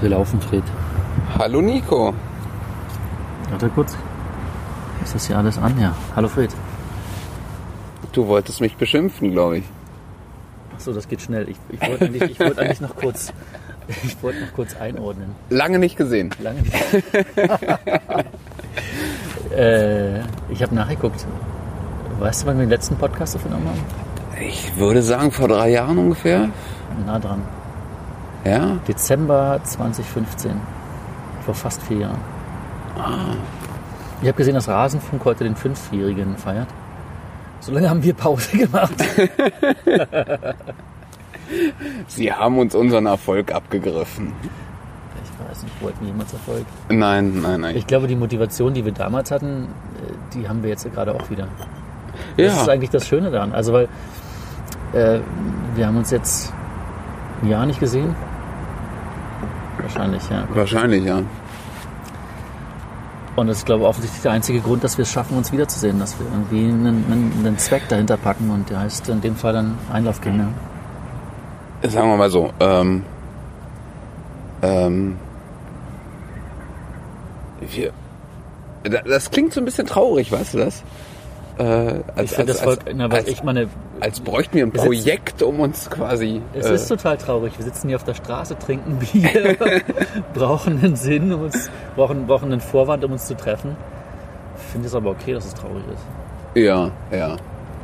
Wir laufen, Fred. Hallo Nico. Warte kurz. Ist das hier alles an? Ja. Hallo Fred. Du wolltest mich beschimpfen, glaube ich. Achso, das geht schnell. Ich, ich wollte eigentlich, ich wollte eigentlich noch kurz. Ich wollte noch kurz einordnen. Lange nicht gesehen. Lange nicht. äh, ich habe nachgeguckt. Weißt du, wann wir den letzten Podcast aufgenommen haben? Ich würde sagen vor drei Jahren ungefähr. Nah dran. Ja? Dezember 2015. Vor fast vier Jahren. Ich habe gesehen, dass Rasenfunk heute den Fünfjährigen feiert. So lange haben wir Pause gemacht. Sie haben uns unseren Erfolg abgegriffen. Ich weiß nicht, wollten wir jemals Erfolg? Nein, nein, nein. Ich glaube, die Motivation, die wir damals hatten, äh, die haben wir jetzt gerade auch wieder. Das ist ja, eigentlich das Schöne daran. Also, weil äh, wir haben uns jetzt ein Jahr nicht gesehen. Wahrscheinlich, ja. wahrscheinlich, ja. Und das ist, glaube ich, offensichtlich der einzige Grund, dass wir es schaffen, uns wiederzusehen, dass wir irgendwie einen, einen, einen Zweck dahinter packen und der heißt in dem Fall dann Einlaufkinder. Sagen wir mal so. Ähm, ähm, wir, da- das klingt so ein bisschen traurig, weißt du das? Äh, als, Ich finde das voll, na, weil als, ich meine, als bräuchten wir ein Wir sitzen- Projekt, um uns quasi. es äh, ist total traurig. Wir sitzen hier auf der Straße, trinken Bier, brauchen einen Sinn, um uns, brauchen, brauchen einen Vorwand, um uns zu treffen. Ich finde es aber okay, dass es traurig ist. ja, ja.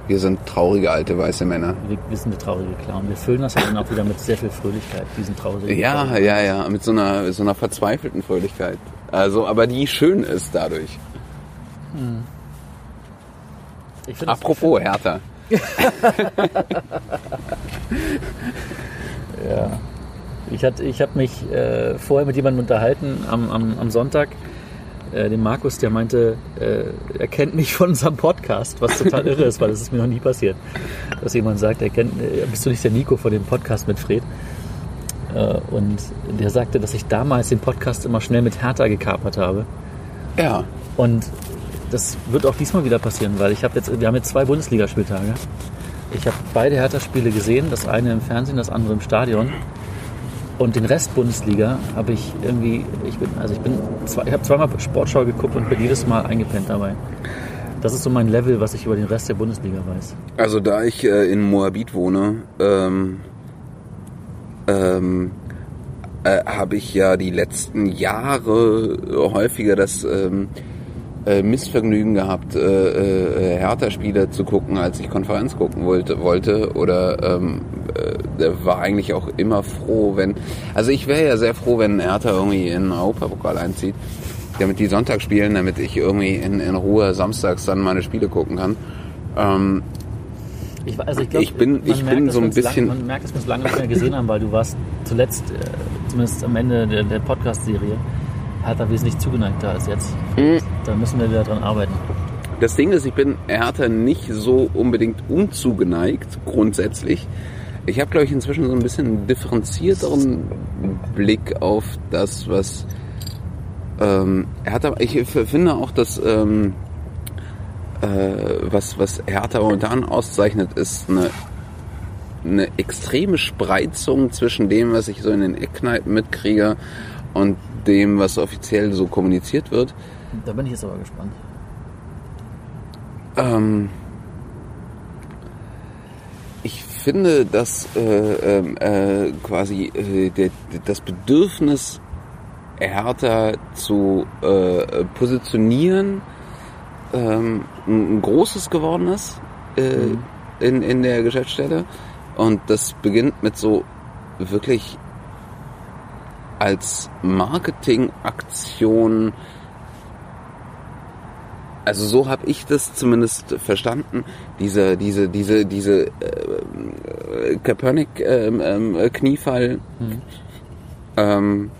Wir sind traurige alte weiße Männer. Wir, wir sind der traurige Clown. Wir füllen das dann auch wieder mit sehr viel Fröhlichkeit, diesen traurigen Ja, Clown. ja, ja, mit so einer, so einer verzweifelten Fröhlichkeit. Also, aber die schön ist dadurch. Ich finde das- Apropos Hertha. Ja. Ich, hatte- ich habe mich äh, vorher mit jemandem unterhalten am, am, am Sonntag, äh, dem Markus, der meinte, äh, er kennt mich von unserem Podcast, was total irre ist, weil das ist mir noch nie passiert. Dass jemand sagt, er kennt, äh, bist du nicht der Nico von dem Podcast mit Fred? Äh, und der sagte, dass ich damals den Podcast immer schnell mit Hertha gekapert habe. Ja. Und das wird auch diesmal wieder passieren, weil ich habe jetzt, wir haben jetzt zwei Bundesligaspieltage. Ich habe beide Hertha-Spiele gesehen, das eine im Fernsehen, das andere im Stadion. Und den Rest Bundesliga habe ich irgendwie, ich bin, also ich bin, ich habe zweimal Sportschau geguckt und bin jedes Mal eingepennt dabei. Das ist so mein Level, was ich über den Rest der Bundesliga weiß. Also da ich äh, in Moabit wohne, ähm, ähm, äh, habe ich ja die letzten Jahre häufiger das ähm, äh, Missvergnügen gehabt, äh, äh, Hertha-Spiele zu gucken, als ich Konferenz gucken wollte, wollte oder ähm, äh, war eigentlich auch immer froh, wenn, also ich wäre ja sehr froh, wenn Hertha irgendwie in den Europapokal einzieht, damit die Sonntag spielen, damit ich irgendwie in, in Ruhe samstags dann meine Spiele gucken kann. Ähm, Ich, also ich, glaub, Ich bin- ich merkt, bin so ein uns lang- bisschen- man merkt, dass wir uns lange nicht mehr gesehen haben, weil du warst zuletzt, äh, zumindest am Ende der, der Podcast-Serie, hat er wesentlich zugeneigter als jetzt. Mhm. Da müssen wir wieder dran arbeiten. Das Ding ist, ich bin Hertha nicht so unbedingt unzugeneigt, grundsätzlich. Ich habe, glaube ich, inzwischen so ein bisschen einen differenzierteren Blick auf das, was ähm, Hertha. Ich finde auch, dass ähm, äh, was, was Hertha momentan auszeichnet, ist eine, eine extreme Spreizung zwischen dem, was ich so in den Eckkneipen mitkriege und dem, was offiziell so kommuniziert wird. Da bin ich jetzt aber gespannt. Ähm, ich finde, dass äh, ähm, äh, quasi äh, der, das Bedürfnis Hertha zu äh, positionieren ähm, ein ein großes geworden ist äh, in, in der Geschäftsstelle. Und das beginnt mit so wirklich als Marketingaktion. Also so habe ich das zumindest verstanden. Diese, diese, diese, diese äh, Kaepernick ähm, ähm, Kniefall, ähm,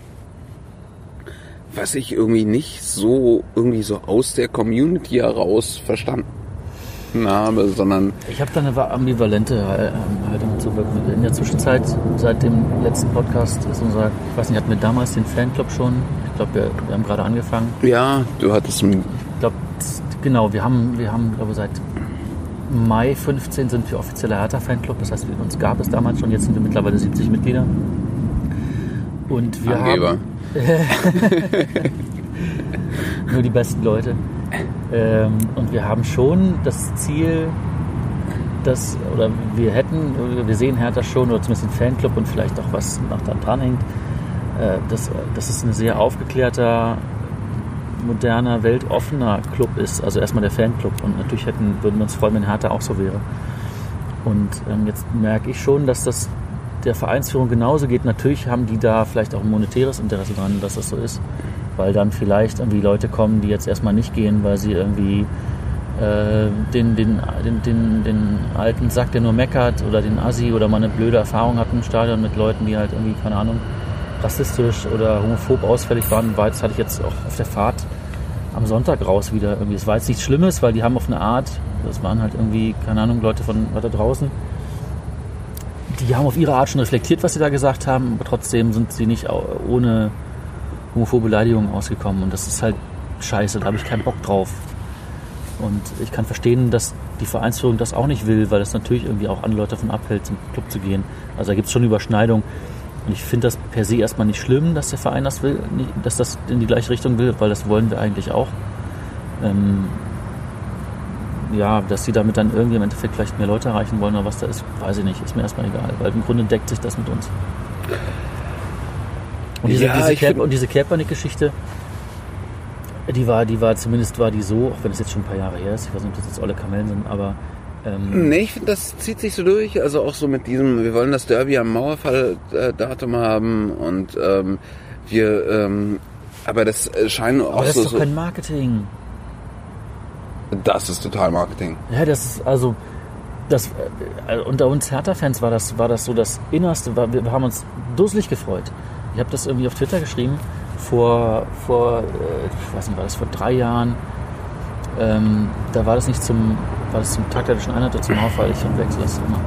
was ich irgendwie nicht so irgendwie so aus der Community heraus verstanden habe, sondern Ich habe da eine ambivalente äh, Haltung dazu. In der Zwischenzeit, seit dem letzten Podcast, ist unser, ich weiß nicht, hatten wir damals den Fanclub schon? Ich glaube, wir, wir haben gerade angefangen. ja, du hattest Ich glaube, genau, wir haben, wir haben, glaube seit Mai 15 sind wir offizieller Hertha-Fanclub. Das heißt, uns gab es damals schon, jetzt sind wir mittlerweile 70 Mitglieder. Und wir Angeber. haben nur die besten Leute. Ähm, und wir haben schon das Ziel, dass, oder wir hätten, wir sehen Hertha schon, oder zumindest den Fanclub und vielleicht auch was noch da dran hängt, äh, dass, dass es ein sehr aufgeklärter, moderner, weltoffener Club ist. Also erstmal der Fanclub. Und natürlich hätten, würden wir uns freuen, wenn Hertha auch so wäre. Und ähm, jetzt merke ich schon, dass das der Vereinsführung genauso geht. Natürlich haben die da vielleicht auch ein monetäres Interesse dran, dass das so ist. Weil dann vielleicht irgendwie Leute kommen, die jetzt erstmal nicht gehen, weil sie irgendwie äh, den, den, den, den, den alten Sack, der nur meckert, oder den Assi oder mal eine blöde Erfahrung hatten im Stadion mit Leuten, die halt irgendwie, keine Ahnung, rassistisch oder homophob ausfällig waren. Weil das hatte ich jetzt auch auf der Fahrt am Sonntag raus wieder irgendwie. Es war jetzt nichts Schlimmes, weil die haben auf eine Art, das waren halt irgendwie, keine Ahnung, Leute von weiter draußen, die haben auf ihre Art schon reflektiert, was sie da gesagt haben, aber trotzdem sind sie nicht ohne homophobe Beleidigungen ausgekommen. Und das ist halt scheiße, da habe ich keinen Bock drauf. Und ich kann verstehen, dass die Vereinsführung das auch nicht will, weil das natürlich irgendwie auch andere Leute davon abhält, zum Club zu gehen. Also da gibt es schon Überschneidung. Und ich finde das per se erstmal nicht schlimm, dass der Verein das will, dass das in die gleiche Richtung will, weil das wollen wir eigentlich auch. Ähm, ja, dass sie damit dann irgendwie im Endeffekt vielleicht mehr Leute erreichen wollen oder was da ist, weiß ich nicht. Ist mir erstmal egal, weil im Grunde deckt sich das mit uns. Und diese, Ja, diese, find- und diese Kaepernick-Geschichte, die war, die war zumindest war die so, auch wenn es jetzt schon ein paar Jahre her ist, ich weiß nicht, ob das jetzt alle Kamellen sind, aber ähm, Nee, ich finde, das zieht sich so durch. Also auch so mit diesem, wir wollen das Derby am Mauerfall-Datum haben und ähm, wir, ähm, aber das äh, scheinen auch aber das so, ist doch kein Marketing. Das ist total Marketing. Ja, das ist also das äh, unter uns Hertha-Fans war das war das so das Innerste. War, wir haben uns dusselig gefreut. Ich habe das irgendwie auf Twitter geschrieben vor vor äh, ich weiß nicht war das vor drei Jahren. Ähm, da war das nicht zum war das zum taktischen Einheit oder zum Mauerfall. Ich verwechsel das immer.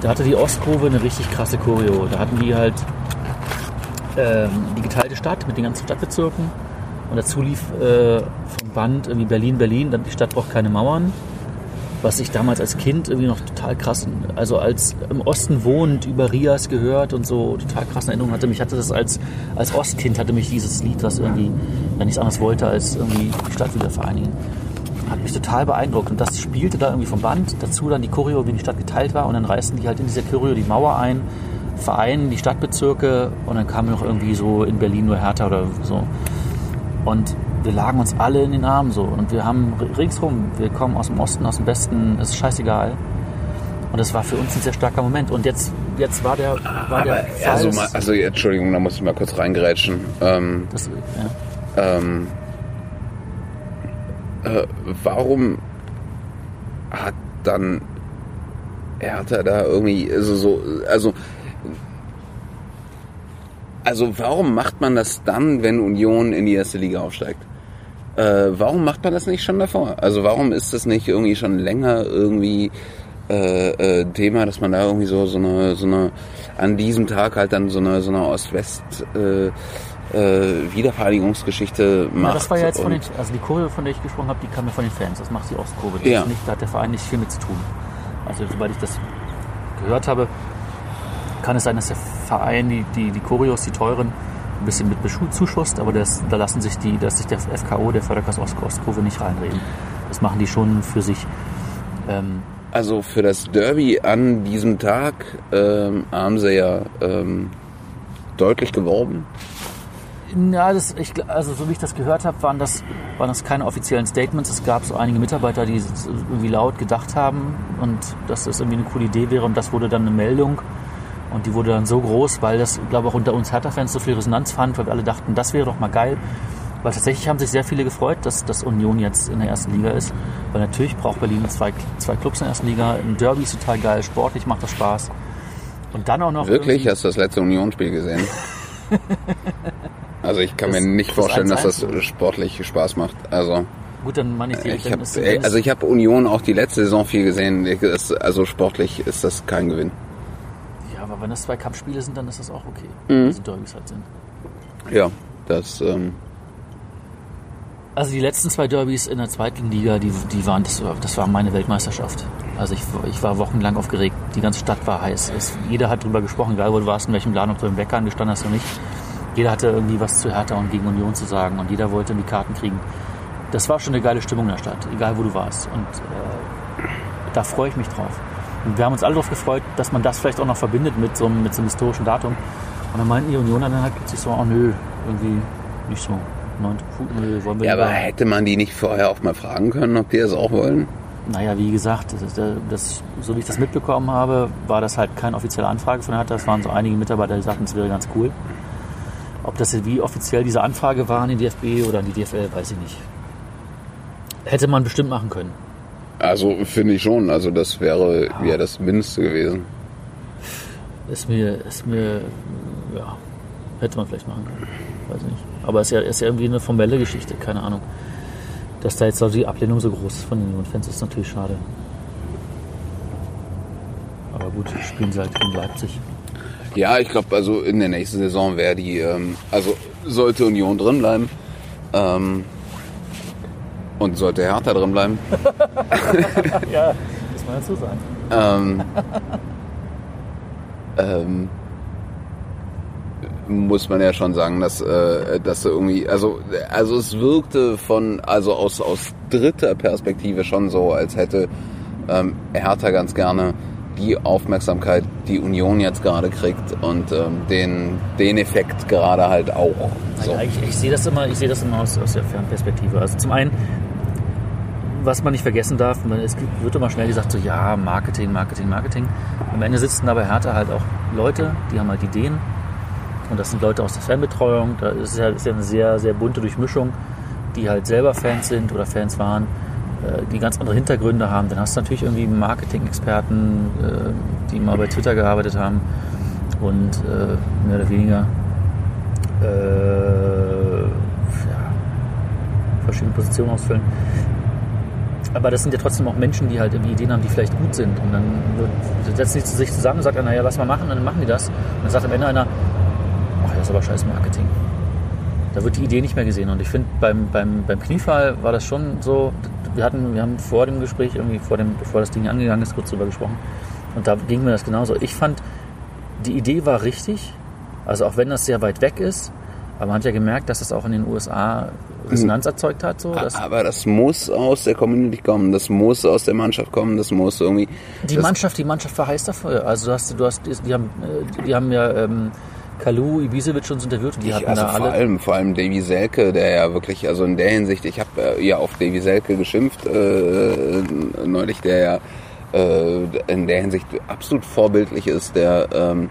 Da hatte die Ostkurve eine richtig krasse Choreo. Da hatten die halt ähm, die geteilte Stadt mit den ganzen Stadtbezirken und dazu lief äh, vom Band irgendwie Berlin, Berlin, dann die Stadt braucht keine Mauern. Was ich damals als Kind irgendwie noch total krass, also als im Osten wohnend über Rias gehört und so total krasse Erinnerungen hatte. Mich hatte das als, als Ostkind hatte mich dieses Lied, was irgendwie ja nichts anderes wollte, als irgendwie die Stadt wieder vereinigen. Hat mich total beeindruckt. Und das spielte da irgendwie vom Band. Dazu dann die Choreo, wie die Stadt geteilt war. Und dann reißen die halt in dieser Choreo die Mauer ein, vereinen die Stadtbezirke und dann kam noch irgendwie so in Berlin nur Hertha oder so. Und wir lagen uns alle in den Armen so. Und wir haben ringsrum, wir kommen aus dem Osten, aus dem Westen, es ist scheißegal. Und das war für uns ein sehr starker Moment. Und jetzt, jetzt war der, war der also, mal, also Entschuldigung, da muss ich mal kurz reingrätschen. Ähm, das, ja. ähm, äh, warum hat dann Hertha da irgendwie also so also also warum macht man das dann, wenn Union in die erste Liga aufsteigt? Äh, warum macht man das nicht schon davor? Also warum ist das nicht irgendwie schon länger irgendwie äh, äh, Thema, dass man da irgendwie so so eine so eine an diesem Tag halt dann so eine so eine Ost-West äh, äh, Wiedervereinigungsgeschichte macht? Ja, das war ja jetzt von den, also die Kurve, von der ich gesprochen habe, die kam ja von den Fans. Das macht die Ostkurve. Das Ja. nicht, da hat der Verein nicht viel mit zu tun. Also sobald ich das gehört habe, kann es sein, dass der Verein die, die, die Choreos, die teuren, ein bisschen mit beschu- zuschusst, aber das, da lassen sich die, dass sich der FKO, der Förderkreis Ost- Ostkurve, nicht reinreden. Das machen die schon für sich. Ähm, Also für das Derby an diesem Tag ähm, haben sie ja ähm, deutlich geworben. Ja, das, ich, also so wie ich das gehört habe, waren das, waren das keine offiziellen Statements. Es gab so einige Mitarbeiter, die irgendwie laut gedacht haben und dass das irgendwie eine coole Idee wäre und das wurde dann eine Meldung und die wurde dann so groß, weil das, glaube ich, auch unter uns Hertha-Fans so viel Resonanz fand, weil wir alle dachten, das wäre doch mal geil. Weil tatsächlich haben sich sehr viele gefreut, dass, dass Union jetzt in der ersten Liga ist. Weil natürlich braucht Berlin zwei, zwei Clubs in der ersten Liga. Ein Derby ist total geil, sportlich macht das Spaß. Und dann auch noch Wirklich? Hast du das letzte Unionsspiel gesehen? Also ich kann Das- mir nicht das vorstellen, dass das 1-1. sportlich Spaß macht. Also Gut, dann meine ich die. ich ist- also ich habe Union auch die letzte Saison viel gesehen. Das- Also sportlich ist das kein Gewinn. Aber wenn das zwei Cup-Spiele sind, dann ist das auch okay. Mhm. Also Derbys halt sind. Ja, das ähm, Also die letzten zwei Derbys in der zweiten Liga, die, die waren, das war, das war meine Weltmeisterschaft. Also ich, ich war wochenlang aufgeregt. Die ganze Stadt war heiß. Es, jeder hat drüber gesprochen, egal wo du warst, in welchem Laden, ob du im Bäcker angestanden hast oder nicht. Jeder hatte irgendwie was zu Hertha und gegen Union zu sagen und jeder wollte die Karten kriegen. Das war schon eine geile Stimmung in der Stadt, egal wo du warst. Und äh, da freue ich mich drauf. Und wir haben uns alle darauf gefreut, dass man das vielleicht auch noch verbindet mit so einem, mit so einem historischen Datum. Und dann meinten die Unioner dann halt plötzlich so, oh nö, irgendwie nicht so. Neunte Nö, wollen wir Ja, aber hätte man die nicht vorher auch mal fragen können, ob die das auch wollen? Naja, wie gesagt, das, äh, das, so wie ich das mitbekommen habe, war das halt keine offizielle Anfrage von Hertha. Es waren so einige Mitarbeiter, die sagten, es wäre ganz cool. Ob das wie offiziell diese Anfrage war an die DFB oder an die DFL, weiß ich nicht. Hätte man bestimmt machen können. Also finde ich schon. Also das wäre ja das Mindeste gewesen. Ist mir, ist mir, ja, hätte man vielleicht machen können. Weiß nicht. Aber es ist ja, ist ja irgendwie eine formelle Geschichte, keine Ahnung. Dass da jetzt also die Ablehnung so groß ist von den Union-Fans, ist natürlich schade. Aber gut, spielen sie halt gegen Leipzig. Ja, ich glaube, also in der nächsten Saison wäre die, ähm, also sollte Union drin bleiben ähm, und sollte Hertha drin bleiben, Ja, muss man dazu sagen. ähm, ähm, muss man ja schon sagen, dass, äh, dass da irgendwie, also, also es wirkte von, also aus, aus dritter Perspektive schon so, als hätte ähm, Hertha ganz gerne die Aufmerksamkeit, die Union jetzt gerade kriegt und ähm, den, den Effekt gerade halt auch. So. Naja, ich, ich sehe das immer, ich sehe das immer aus, aus der Fernperspektive. Also zum einen, was man nicht vergessen darf, man, es wird immer schnell gesagt, so ja, Marketing, Marketing, Marketing. Am Ende sitzen da bei Hertha halt auch Leute, die haben halt Ideen. Und das sind Leute aus der Fanbetreuung. Da ist ja, ist ja eine sehr, sehr bunte Durchmischung, die halt selber Fans sind oder Fans waren, äh, die ganz andere Hintergründe haben. Dann hast du natürlich irgendwie Marketing-Experten, äh, die mal bei Twitter gearbeitet haben und äh, mehr oder weniger äh, ja, verschiedene Positionen ausfüllen. Aber das sind ja trotzdem auch Menschen, die halt irgendwie Ideen haben, die vielleicht gut sind. Und dann setzen die sich zusammen und sagen, naja, lass mal machen, und dann machen die das. Und dann sagt am Ende einer, ach, das ist aber scheiß Marketing. Da wird die Idee nicht mehr gesehen. Und ich finde, beim, beim, beim Kniefall war das schon so, wir hatten, wir haben vor dem Gespräch, irgendwie vor dem, bevor das Ding angegangen ist, kurz drüber gesprochen. Und da ging mir das genauso. Ich fand, die Idee war richtig. Also auch wenn das sehr weit weg ist, aber man hat ja gemerkt, dass das auch in den USA Resonanz erzeugt hat. So, dass Aber das muss aus der Community kommen, das muss aus der Mannschaft kommen, das muss irgendwie. die Mannschaft, die Mannschaft war heiß dafür. Also du hast, du hast, die haben, äh, die haben ja ähm, Kalu, Ibisevic uns interviewt und die hatten also da vor alle. allem, vor allem Davy Selke, der ja wirklich, also in der Hinsicht, ich habe äh, ja auf Davy Selke geschimpft äh, neulich, der ja äh, in der Hinsicht absolut vorbildlich ist, der ähm,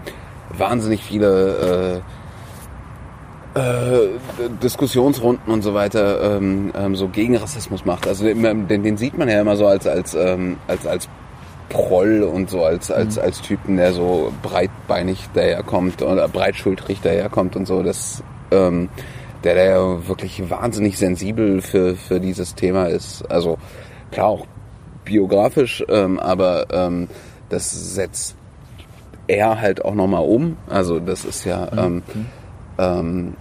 wahnsinnig viele äh, Diskussionsrunden und so weiter ähm, ähm, so gegen Rassismus macht. Also den, den sieht man ja immer so als als ähm, als als Proll und so als als als Typen, der so breitbeinig daherkommt oder breitschultrig daherkommt und so. Das ähm, der der ja wirklich wahnsinnig sensibel für für dieses Thema ist. Also klar auch biografisch, ähm, aber ähm, das setzt er halt auch nochmal um. Also das ist ja ähm, ähm,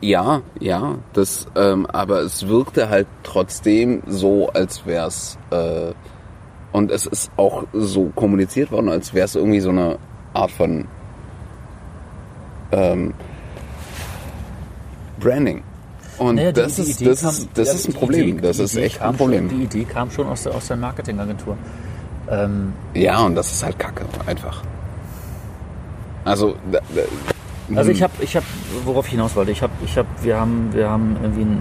ja, ja, das, ähm, aber es wirkte halt trotzdem so, als wär's äh, und es ist auch so kommuniziert worden, als wäre es irgendwie so eine Art von ähm, Branding. Und Naja, das, die ist, Idee das, kam- ist, das ja, ist ein Problem. Idee- das ist Idee echt ein Problem. Schon, die Idee kam schon aus der, aus der Marketingagentur. Ähm, Ja, und das ist halt Kacke, einfach. Also, da, da, Also hm. ich habe, ich habe, worauf ich hinaus wollte, ich habe, ich habe, wir haben, wir haben irgendwie ein,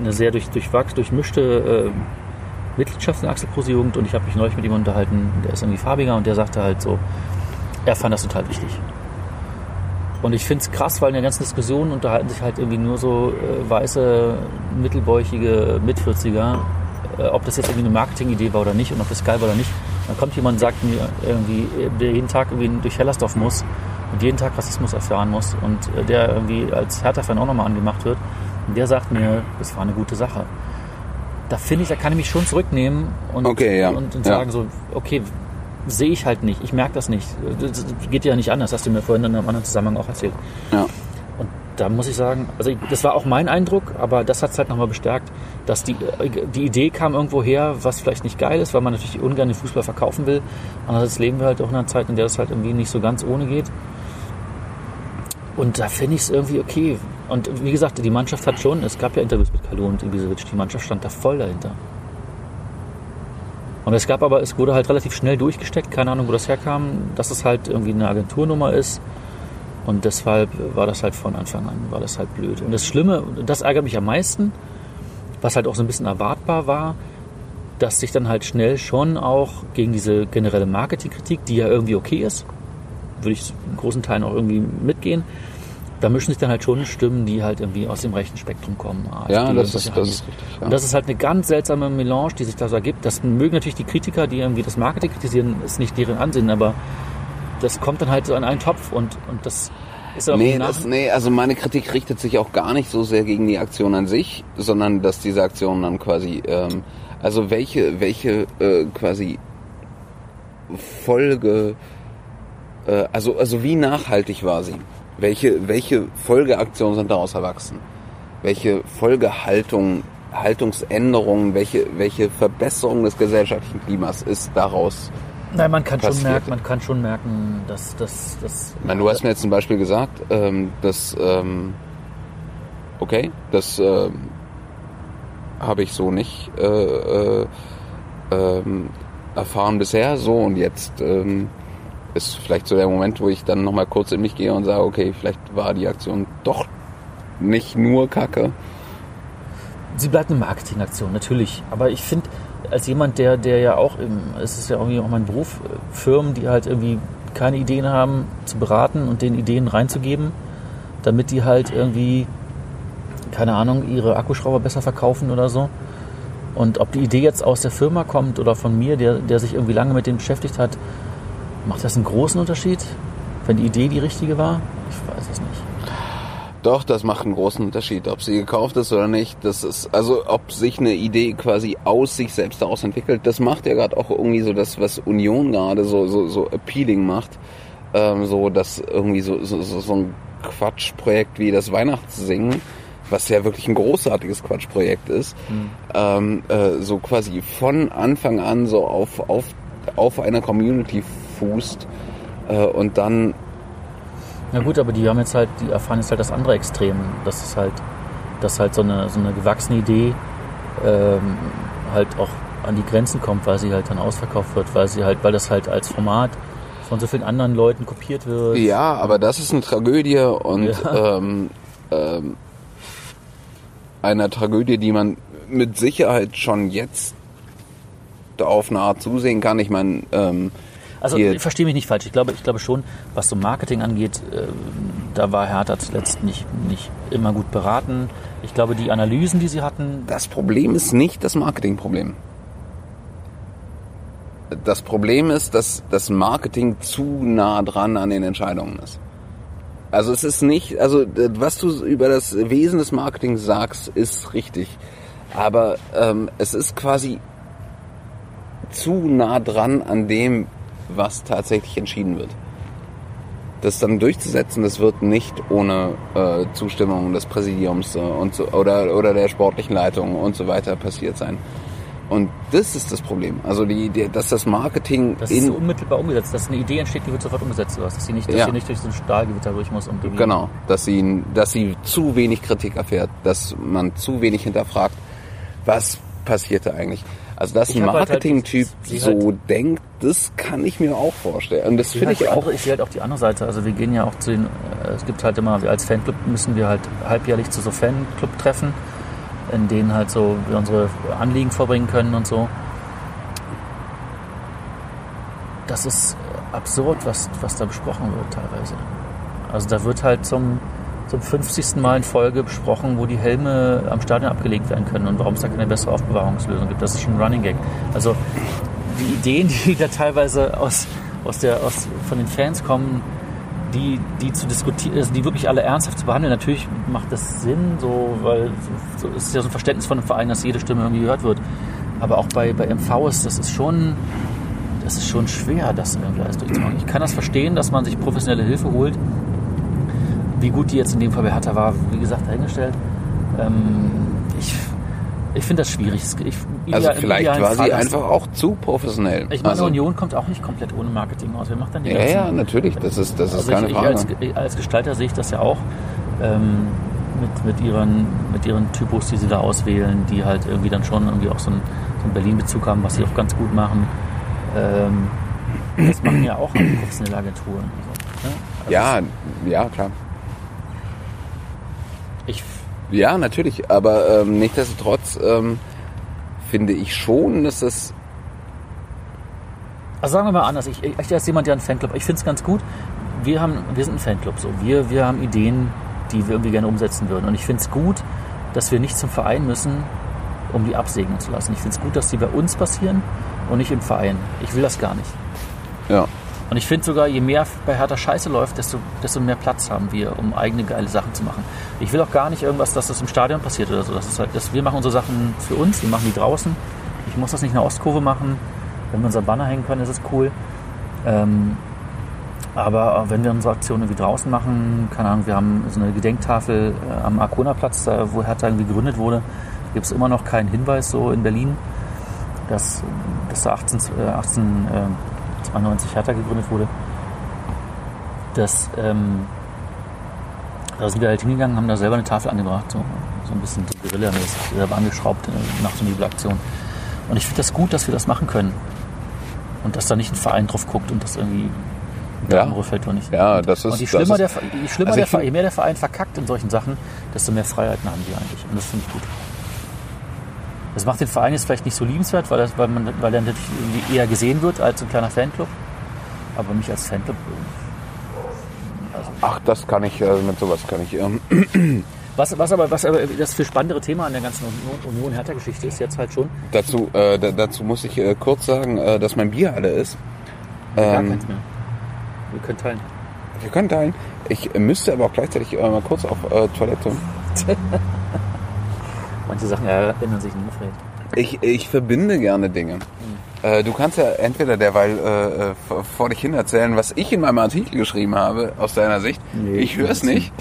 eine sehr durch, durchwachs, durchmischte äh, Mitgliedschaft in Axel Kruse Jugend und ich habe mich neulich mit ihm unterhalten, der ist irgendwie farbiger und der sagte halt so, er fand das total wichtig. Und ich finde es krass, weil in der ganzen Diskussion unterhalten sich halt irgendwie nur so äh, weiße, mittelbäuchige Mit-40er, äh, ob das jetzt irgendwie eine Marketingidee war oder nicht und ob das geil war oder nicht. Dann kommt jemand und sagt mir irgendwie, der jeden Tag irgendwie durch Hellersdorf muss und jeden Tag Rassismus erfahren muss und äh, der irgendwie als Hertha-Fan auch nochmal angemacht wird. Und der sagt mir, das war eine gute Sache. Da finde ich, da kann ich mich schon zurücknehmen und, Okay, ja. und, und Ja. sagen so, okay, sehe ich halt nicht, ich merke das nicht. Das geht ja nicht anders, hast du mir vorhin in einem anderen Zusammenhang auch erzählt. ja. Und da muss ich sagen, also ich- das war auch mein Eindruck, aber das hat es halt nochmal bestärkt, dass die, die Idee kam irgendwo her, was vielleicht nicht geil ist, weil man natürlich ungern den Fußball verkaufen will. Andererseits leben wir halt auch in einer Zeit, in der es halt irgendwie nicht so ganz ohne geht. Und da finde ich es irgendwie okay. Und wie gesagt, die Mannschaft hat schon, es gab ja Interviews mit Kalu und Ibisevic, die Mannschaft stand da voll dahinter. Und es gab aber, es wurde halt relativ schnell durchgesteckt, keine Ahnung, wo das herkam, dass es halt irgendwie eine Agenturnummer ist. Und deshalb war das halt von Anfang an, war das halt blöd. Und das Schlimme, das ärgert mich am meisten, was halt auch so ein bisschen erwartbar war, dass sich dann halt schnell schon auch gegen diese generelle Marketingkritik, die ja irgendwie okay ist, würde ich in großen Teilen auch irgendwie mitgehen, da mischen sich dann halt schon Stimmen, die halt irgendwie aus dem rechten Spektrum kommen. AfD ja, das ist, das ist richtig. Ja. Und das ist halt eine ganz seltsame Melange, die sich da so ergibt. Das mögen natürlich die Kritiker, die irgendwie das Marketing kritisieren, ist nicht deren Ansehen, aber das kommt dann halt so an einen Topf und, und das ist auch nee, das, nee, also meine Kritik richtet sich auch gar nicht so sehr gegen die Aktion an sich, sondern dass diese Aktion dann quasi, ähm, also welche, welche äh, quasi Folge, äh, also, also wie nachhaltig war sie? Welche, welche Folgeaktionen sind daraus erwachsen? Welche Folgehaltung, Haltungsänderungen, welche, welche Verbesserung des gesellschaftlichen Klimas ist daraus Nein, man kann passiert? schon merken, man kann schon merken, dass das. dass ich meine, du hast mir jetzt zum Beispiel gesagt, ähm, dass ähm, okay, das ähm, habe ich so nicht äh, äh, ähm, erfahren bisher, so und jetzt ähm, ist vielleicht so der Moment, wo ich dann nochmal kurz in mich gehe und sage, okay, vielleicht war die Aktion doch nicht nur Kacke. Sie bleibt eine Marketingaktion, natürlich. Aber ich finde, als jemand, der, der ja auch, im, es ist ja irgendwie auch mein Beruf, Firmen, die halt irgendwie keine Ideen haben, zu beraten und den Ideen reinzugeben, damit die halt irgendwie, keine Ahnung, ihre Akkuschrauber besser verkaufen oder so. Und ob die Idee jetzt aus der Firma kommt oder von mir, der, der sich irgendwie lange mit dem beschäftigt hat, Macht das einen großen Unterschied, wenn die Idee die richtige war? Ich weiß es nicht. Doch, das macht einen großen Unterschied, ob sie gekauft ist oder nicht. Das ist, also ob sich eine Idee quasi aus sich selbst daraus entwickelt, das macht ja gerade auch irgendwie so das, was Union gerade so, so, so appealing macht. Ähm, so, dass irgendwie so, so, so ein Quatschprojekt wie das Weihnachtssingen, was ja wirklich ein großartiges Quatschprojekt ist, mhm. ähm, äh, so quasi von Anfang an so auf, auf, auf einer Community fußt äh, und dann. Ja gut, aber die haben jetzt halt, die erfahren jetzt halt das andere Extrem. Das ist halt, dass halt so eine, so eine gewachsene Idee ähm, halt auch an die Grenzen kommt, weil sie halt dann ausverkauft wird, weil sie halt, weil das halt als Format von so vielen anderen Leuten kopiert wird. Ja, aber das ist eine Tragödie und ja. ähm, ähm, einer Tragödie, die man mit Sicherheit schon jetzt auf eine Art zusehen kann. Ich meine, ähm, also ich verstehe mich nicht falsch. Ich glaube, ich glaube schon, was so Marketing angeht, äh, da war Hertha zuletzt nicht, nicht immer gut beraten. Ich glaube, die Analysen, die sie hatten. Das Problem ist nicht das Marketingproblem. Das Problem ist, dass das Marketing zu nah dran an den Entscheidungen ist. Also es ist nicht, also was du über das Wesen des Marketings sagst, ist richtig. Aber ähm, es ist quasi zu nah dran an dem, was tatsächlich entschieden wird. Das dann durchzusetzen, das wird nicht ohne äh, Zustimmung des Präsidiums äh, und so, oder, oder der sportlichen Leitung und so weiter passiert sein. Und das ist das Problem. Also die, die dass das Marketing das ist so unmittelbar umgesetzt, dass eine Idee entsteht, die wird sofort umgesetzt, dass sie nicht, dass ja. sie nicht durch so ein Stahlgewitter durch muss. Und genau, dass sie, dass sie zu wenig Kritik erfährt, dass man zu wenig hinterfragt, was passierte eigentlich. Also dass ein halt Marketing-Typ halt, so halt denkt, das kann ich mir auch vorstellen. Und das finde ich auch. Andere, ich sehe halt auch die andere Seite. Also wir gehen ja auch zu den, äh, es gibt halt immer, als Fanclub müssen wir halt halbjährlich zu so Fanclub-Treffen, in denen halt so wir unsere Anliegen vorbringen können und so. Das ist absurd, was, was da besprochen wird teilweise. Also da wird halt zum, zum 50. Mal in Folge besprochen, wo die Helme am Stadion abgelegt werden können und warum es da keine bessere Aufbewahrungslösung gibt. Das ist schon ein Running Gag. Also die Ideen, die da teilweise aus, aus der, aus, von den Fans kommen, die, die zu diskutieren, also die wirklich alle ernsthaft zu behandeln, natürlich macht das Sinn, so, weil so, es ist ja so ein Verständnis von einem Verein, dass jede Stimme irgendwie gehört wird. Aber auch bei, bei MV ist das ist schon, das ist schon schwer, das irgendwie alles durchzumachen. Ich kann das verstehen, dass man sich professionelle Hilfe holt, wie gut die jetzt in dem Fall bei Hertha war, wie gesagt, dahingestellt. Ähm, ich, Ich finde das schwierig. Ich, also vielleicht war sie einfach auch zu professionell. Ich meine, also, Union kommt auch nicht komplett ohne Marketing aus. Wer macht dann die Ja, ganzen, ja, natürlich. Das ist, das ist also keine ich, ich Frage. als, als Gestalter sehe ich das ja auch ähm, mit, mit, ihren, mit ihren Typos, die sie da auswählen, die halt irgendwie dann schon irgendwie auch so einen, so einen Berlin-Bezug haben, was sie auch ganz gut machen. Ähm, das machen ja auch professionelle Agenturen. Also, ne? also ja, ja, klar. Ich, Ja, natürlich. Aber ähm, nichtsdestotrotz ähm, finde ich schon, dass das also sagen wir mal anders. Ich, ich als jemand, der einen Fanclub, ich finde es ganz gut. Wir, haben, wir sind ein Fanclub. So. Wir, wir haben Ideen, die wir irgendwie gerne umsetzen würden. Und ich finde es gut, dass wir nicht zum Verein müssen, um die absegnen zu lassen. Ich finde es gut, dass die bei uns passieren und nicht im Verein. Ich will das gar nicht. ja. Und ich finde sogar, je mehr bei Hertha Scheiße läuft, desto, desto mehr Platz haben wir, um eigene geile Sachen zu machen. Ich will auch gar nicht irgendwas, dass das im Stadion passiert oder so. Das ist halt, das, wir machen unsere Sachen für uns, wir machen die draußen. Ich muss das nicht in der Ostkurve machen. Wenn wir unseren Banner hängen können, ist es cool. Ähm, aber wenn wir unsere Aktion irgendwie draußen machen, keine Ahnung, wir haben so eine Gedenktafel äh, am Arkona-Platz, wo Hertha irgendwie gegründet wurde, gibt es immer noch keinen Hinweis so in Berlin, dass, dass da 18, äh, 1892 Hertha gegründet wurde. Das, ähm, da sind wir halt hingegangen, haben da selber eine Tafel angebracht, so, so ein bisschen so Guerilla-mäßig, selber angeschraubt nach so einer Jubelaktion. Und ich finde das gut, dass wir das machen können. Und dass da nicht ein Verein drauf guckt und das irgendwie Ja. ja. fällt doch nicht. Ja, das ist- Und je schlimmer, der, je, schlimmer Also der je mehr der Verein verkackt in solchen Sachen, desto mehr Freiheiten haben die eigentlich. Und das finde ich gut. Das macht den Verein jetzt vielleicht nicht so liebenswert, weil, das, weil, man, weil der natürlich irgendwie eher gesehen wird als ein kleiner Fanclub. Aber mich als Fanclub. Ach, das kann ich, äh, mit sowas kann ich. Ähm, Was, was, aber, was aber das viel spannendere Thema an der ganzen Union-Hertha-Geschichte ist jetzt halt schon. dazu, äh, da, dazu muss ich äh, kurz sagen, äh, dass mein Bier alle ist. Gar Ähm, keins mehr. Wir können teilen. wir können teilen. Ich müsste aber auch gleichzeitig äh, mal kurz auf äh, Toilette. Manche Sachen erinnern sich nie, Fred. Ich, ich verbinde gerne Dinge. Äh, du kannst ja entweder derweil äh, äh, vor- vor dich hin erzählen, was ich in meinem Artikel geschrieben habe, aus deiner Sicht. Nee, ich höre es das ist- nicht.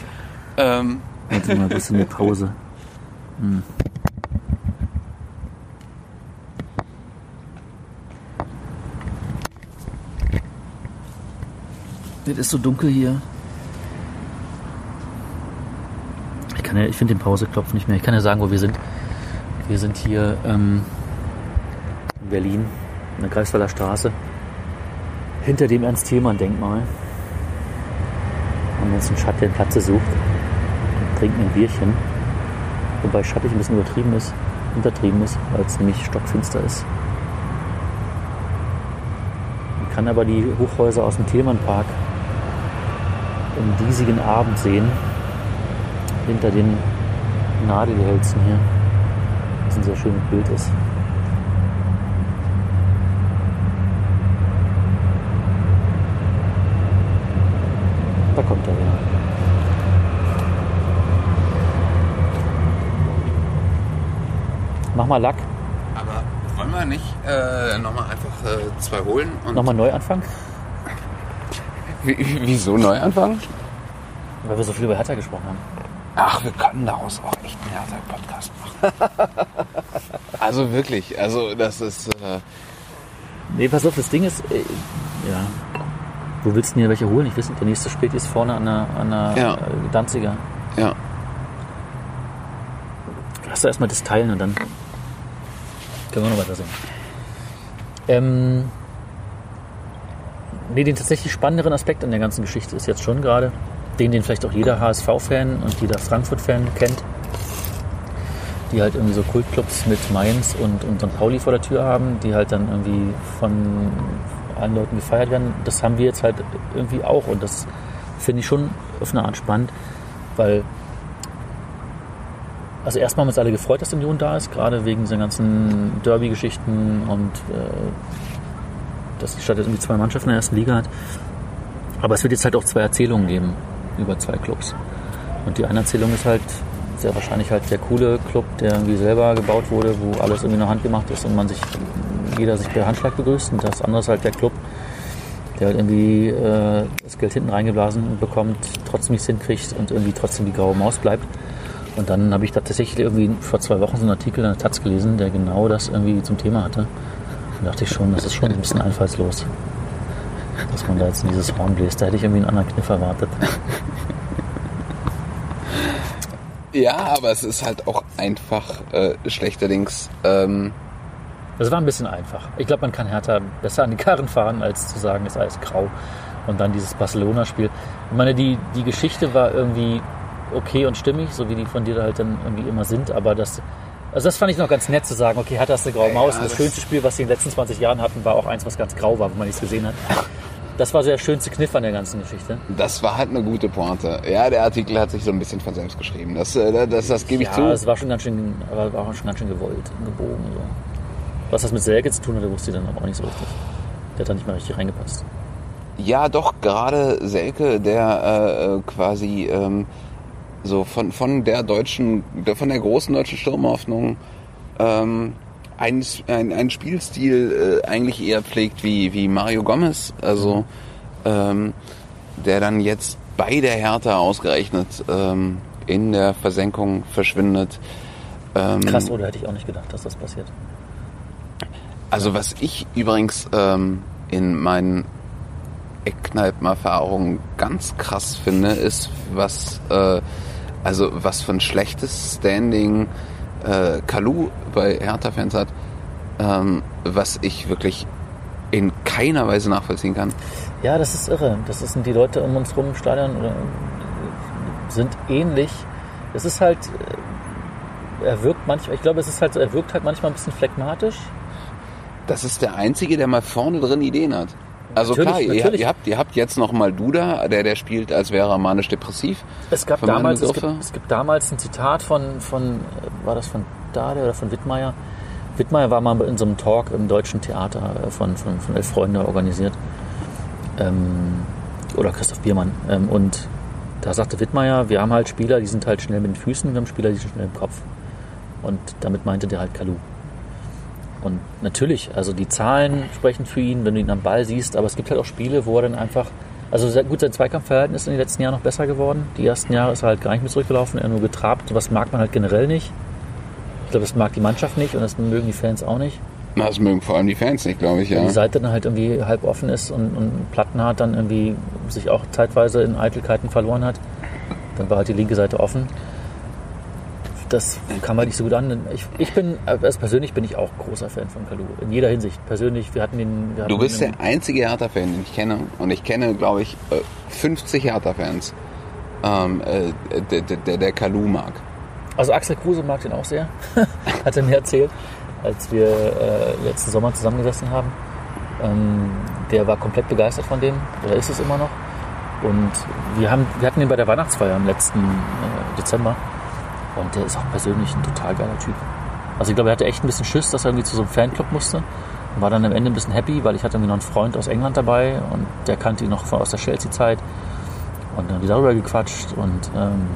Ähm, Warte mal, bist du eine Pause? Hm. Das ist so dunkel hier. Ich, kann ja, ich finde den Pauseknopf nicht mehr. Ich kann ja sagen, wo wir sind. Wir sind hier ähm, in Berlin, in der Greifswalder Straße, hinter dem Ernst-Thälmann-Denkmal. Haben uns einen Schatten Platz gesucht und trinken ein Bierchen. Wobei schattig ein bisschen übertrieben ist, untertrieben ist, weil es nämlich stockfinster ist. Man kann aber die Hochhäuser aus dem Thälmannpark im diesigen Abend sehen, hinter den Nadelhölzen hier, was ein sehr schönes Bild ist. Da kommt er wieder. Mach mal Lack. aber wollen wir nicht äh, nochmal einfach äh, zwei holen? Und Nochmal neu anfangen, Wie, wieso neu anfangen? weil wir so viel über Hertha gesprochen haben. Ach, wir können daraus auch echt einen Hertha-Podcast machen. also wirklich, also das ist... Äh, Nee, pass auf, das Ding ist, äh, ja. Wo willst du denn hier welche holen? Ich weiß nicht, der nächste Spät ist vorne an der, an der Ja. äh, Danziger. ja. Lass doch erstmal das teilen und dann können wir noch weiter sehen. Ähm, nee, den tatsächlich spannenderen Aspekt an der ganzen Geschichte ist jetzt schon gerade, den, den vielleicht auch jeder HSV-Fan und jeder Frankfurt-Fan kennt, die halt irgendwie so Kultclubs mit Mainz und, und St. Pauli vor der Tür haben, die halt dann irgendwie von allen Leuten gefeiert werden. Das haben wir jetzt halt irgendwie auch und das finde ich schon auf eine Art spannend, weil also erstmal haben uns alle gefreut, dass Union da ist, gerade wegen dieser ganzen Derby-Geschichten und äh, dass die Stadt jetzt irgendwie zwei Mannschaften in der ersten Liga hat. Aber es wird jetzt halt auch zwei Erzählungen geben über zwei Clubs. Und die eine Erzählung ist halt sehr wahrscheinlich halt der coole Club, der irgendwie selber gebaut wurde, wo alles irgendwie noch handgemacht ist und man sich, jeder sich per Handschlag begrüßt. Und das andere ist halt der Club, der halt irgendwie äh, das Geld hinten reingeblasen bekommt, trotzdem nichts hinkriegt und irgendwie trotzdem die graue Maus bleibt. Und dann habe ich da tatsächlich irgendwie vor zwei Wochen so einen Artikel in der Taz gelesen, der genau das irgendwie zum Thema hatte. Da dachte ich schon, das ist schon ein bisschen einfallslos. Dass man da jetzt in dieses Horn bläst. Da hätte ich irgendwie einen anderen Kniff erwartet. Ja, aber es ist halt auch einfach äh, schlechterdings. Ähm, Das war ein bisschen einfach. Ich glaube, man kann härter besser an die Karren fahren, als zu sagen, ist alles grau. Und dann dieses Barcelona-Spiel. Ich meine, die, die Geschichte war irgendwie okay und stimmig, so wie die von dir da halt dann irgendwie immer sind. Aber das, also das fand ich noch ganz nett zu sagen, okay, Hertha ist eine graue Ja, Maus. und das das- schönste Spiel, was sie in den letzten 20 Jahren hatten, war auch eins, was ganz grau war, wo man nichts gesehen hat. Das war so der schönste Kniff an der ganzen Geschichte. das war halt eine gute Pointe. Ja, der Artikel hat sich so ein bisschen von selbst geschrieben. Das, äh, das, das gebe ich ja, zu. es war schon ganz schön, aber war schon ganz schön gewollt, gebogen. So. Was das mit Selke zu tun hatte, wusste ich dann aber auch nicht so richtig. Der hat da nicht mal richtig reingepasst. Ja, doch, gerade Selke, der äh, äh, quasi ähm, so von, von der deutschen, von der großen deutschen Sturmhoffnung ähm, ein, ein, ein Spielstil äh, eigentlich eher pflegt wie, wie Mario Gomez, also ähm, der dann jetzt bei der Hertha ausgerechnet ähm, in der Versenkung verschwindet. Ähm, Krass, oder hätte ich auch nicht gedacht, dass das passiert. Also was ich übrigens ähm, in meinen Eckkneipen-Erfahrungen ganz krass finde, ist, was äh, also was für ein schlechtes Standing äh, Kalu bei Hertha-Fans hat, ähm, was ich wirklich in keiner Weise nachvollziehen kann. Ja, das ist irre. Das sind die Leute um uns rum im Stadion oder sind ähnlich. Es ist halt, äh, er wirkt manchmal, ich glaube, es ist halt so, er wirkt halt manchmal ein bisschen phlegmatisch. Das ist der Einzige, der mal vorne drin Ideen hat. Also Natürlich, klar, ihr, natürlich. ihr, habt, ihr habt jetzt noch mal Duda, der, der spielt, als wäre er manisch-depressiv. Es gab damals, es gibt, es gibt damals ein Zitat von, von, äh, war das von Dade oder von Wittmeier? Wittmeier war mal in so einem Talk im deutschen Theater äh, von, von, von Elf Freunde organisiert. Ähm, oder Christoph Biermann. Ähm, und da sagte Wittmeier, wir haben halt Spieler, die sind halt schnell mit den Füßen, wir haben Spieler, die sind schnell im Kopf. Und damit meinte der halt Kalu. Und natürlich, also die Zahlen sprechen für ihn, wenn du ihn am Ball siehst, aber es gibt halt auch Spiele, wo er dann einfach, also gut, sein Zweikampfverhalten ist in den letzten Jahren noch besser geworden. Die ersten Jahre ist er halt gar nicht mehr zurückgelaufen, er nur getrabt. Was mag man halt generell nicht. Ich glaube, das mag die Mannschaft nicht und das mögen die Fans auch nicht. Na, Das mögen vor allem die Fans nicht, glaube ich, ja. Wenn die Seite dann halt irgendwie halb offen ist und, und Platten hat, dann irgendwie sich auch zeitweise in Eitelkeiten verloren hat, dann war halt die linke Seite offen. Das kam halt nicht so gut an. Ich, ich bin, also persönlich bin ich auch großer Fan von Kalu. In jeder Hinsicht. Persönlich, wir hatten den. Wir hatten Du bist den, der einzige Hertha-Fan, den ich kenne. Und ich kenne, glaube ich, äh, 50 Hertha-Fans, ähm, äh, der, der, der, der Kalu mag. Also Axel Kruse mag den auch sehr. Hat er mir erzählt, als wir äh, letzten Sommer zusammengesessen haben. Ähm, der war komplett begeistert von dem, oder ist es immer noch. Und wir, haben, wir hatten ihn bei der Weihnachtsfeier im letzten äh, Dezember. Und der ist auch persönlich ein total geiler Typ. Also ich glaube, er hatte echt ein bisschen Schiss, dass er irgendwie zu so einem Fanclub musste. Und war dann am Ende ein bisschen happy, weil ich hatte irgendwie noch einen Freund aus England dabei und der kannte ihn noch von aus der Chelsea-Zeit. Und dann haben die darüber gequatscht und ähm,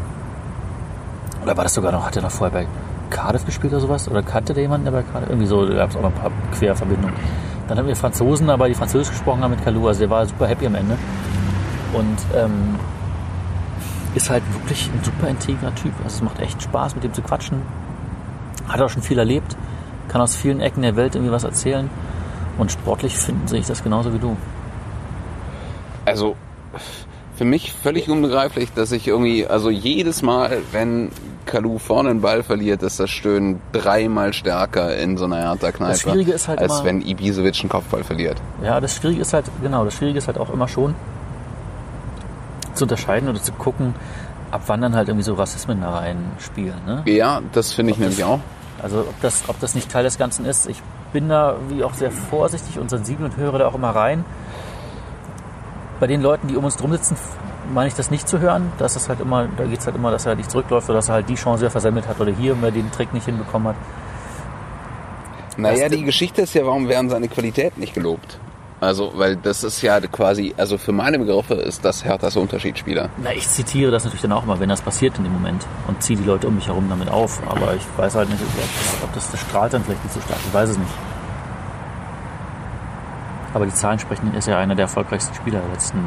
oder war das sogar noch, hat er noch vorher bei Cardiff gespielt oder sowas? Oder kannte der jemanden, der bei Cardiff? Irgendwie so, da gab es auch noch ein paar Querverbindungen. Dann hatten wir Franzosen dabei, die Französisch gesprochen haben mit Kalu. Also der war super happy am Ende. Und ähm, ist halt wirklich ein super integrer Typ. Also es macht echt Spaß, mit dem zu quatschen. Hat auch schon viel erlebt. Kann aus vielen Ecken der Welt irgendwie was erzählen. Und sportlich finden sehe ich das genauso wie du. Also für mich völlig unbegreiflich, dass ich irgendwie, also jedes Mal, wenn Kalu vorne einen Ball verliert, ist das Stöhnen dreimal stärker in so einer Das Hertha-Kneipe, Schwierige ist halt als immer- wenn Ibisevic einen Kopfball verliert. Ja, das Schwierige ist halt, genau, das Schwierige ist halt auch immer schon zu unterscheiden oder zu gucken, ab wann dann halt irgendwie so Rassismen da reinspielen. Ne? Ja, das finde ich Ob das- nämlich auch. Also ob das, ob das nicht Teil des Ganzen ist. Ich bin da wie auch sehr vorsichtig und sensibel und höre da auch immer rein. Bei den Leuten, die um uns drum sitzen, meine ich das nicht zu hören. Das ist halt immer, da geht es halt immer, dass er nicht zurückläuft oder dass er halt die Chance wieder versemmelt hat oder hier immer den Trick nicht hinbekommen hat. Naja, Das- die Geschichte ist ja, warum werden seine Qualität nicht gelobt? Also, weil das ist ja quasi, also für meine Begriffe ist das Herthas Unterschiedsspieler. Na, ich zitiere das natürlich dann auch immer, wenn das passiert in dem Moment und ziehe die Leute um mich herum damit auf. Aber ich weiß halt nicht, ob das, ob das, das strahlt dann vielleicht nicht so stark. Ich weiß es nicht. Aber die Zahlen sprechen, ist ja einer der erfolgreichsten Spieler der letzten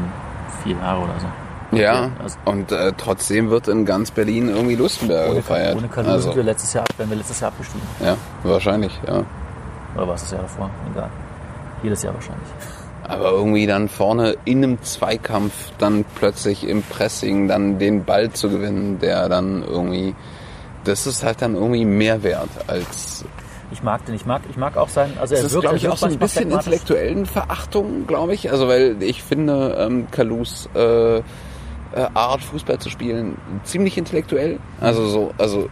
vier Jahre oder so. Ja, Also, und äh, trotzdem wird in ganz Berlin irgendwie Lustenberger gefeiert. ohne Kalu also, sind wir letztes Jahr, wären wir letztes Jahr abgestiegen. ja, wahrscheinlich, ja. Oder war es das Jahr davor? Egal. Jedes Jahr wahrscheinlich. Aber irgendwie dann vorne in einem Zweikampf dann plötzlich im Pressing dann den Ball zu gewinnen, der dann irgendwie, das ist halt dann irgendwie mehr wert als Ich mag den, ich mag, ich mag auch sein, also er Das ist, wirkt, glaube ich, wirkt auch so ein bisschen intellektuellen Verachtung, glaube ich. Also, weil ich finde, ähm, Kalus äh, Art, Fußball zu spielen, ziemlich intellektuell. Also so, also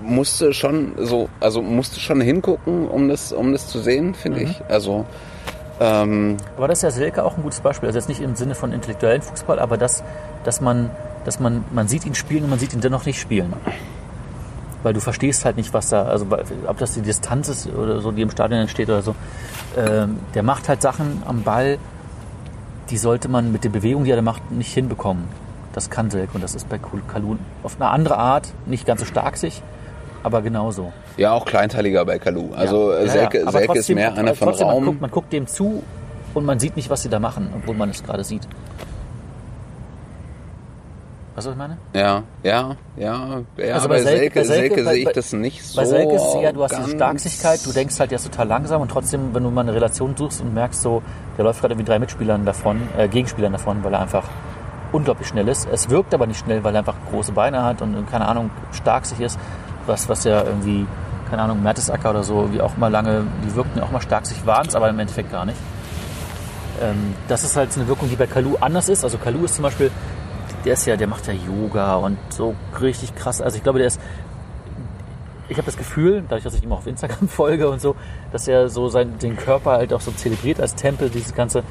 musste schon so, also musste schon hingucken, um das, um das zu sehen, finde Mhm. ich. Also ähm, Aber das ist ja Selke auch ein gutes Beispiel. Also jetzt nicht im Sinne von intellektuellen Fußball, aber das, dass man, dass man, man sieht ihn spielen und man sieht ihn dennoch nicht spielen. Weil du verstehst halt nicht, was da, also ob das die Distanz ist oder so, die im Stadion entsteht oder so. Ähm, der macht halt Sachen am Ball, die sollte man mit der Bewegung, die er da macht, nicht hinbekommen. Das kann Selke und das ist bei Kalun auf eine andere Art, nicht ganz so stark sich, aber genauso. ja auch kleinteiliger bei Kalu. Also Ja, ja, Selke, ja. Selke ist trotzdem- mehr einer von Raum. Man guckt, man guckt dem zu und man sieht nicht, was sie da machen, obwohl man es gerade sieht. Weißt du, was ich meine? Ja, ja, ja. ja Also bei, bei Selke- Selke, Selke- sehe ich das nicht so. Bei Selke ist es eher, du hast diese Starksigkeit, du denkst halt, der ist total langsam und trotzdem, wenn du mal eine Relation suchst und merkst so, der läuft gerade irgendwie drei Mitspielern davon, äh, Gegenspielern davon, weil er einfach unglaublich schnell ist. Es wirkt aber nicht schnell, weil er einfach große Beine hat und, keine Ahnung, stark sich ist. Was, was ja irgendwie, keine Ahnung, Mertesacker oder so, wie auch mal lange, die wirkten ja auch mal stark sich, waren es aber im Endeffekt gar nicht. Ähm, das ist halt eine Wirkung, die bei Kalu anders ist. Also Kalu ist zum Beispiel, der ist ja, der macht ja Yoga und so richtig krass. Also ich glaube, der ist ich habe das Gefühl, dadurch, dass ich ihm auch auf Instagram folge und so, dass er so sein, den Körper halt auch so zelebriert als Tempel, dieses ganze,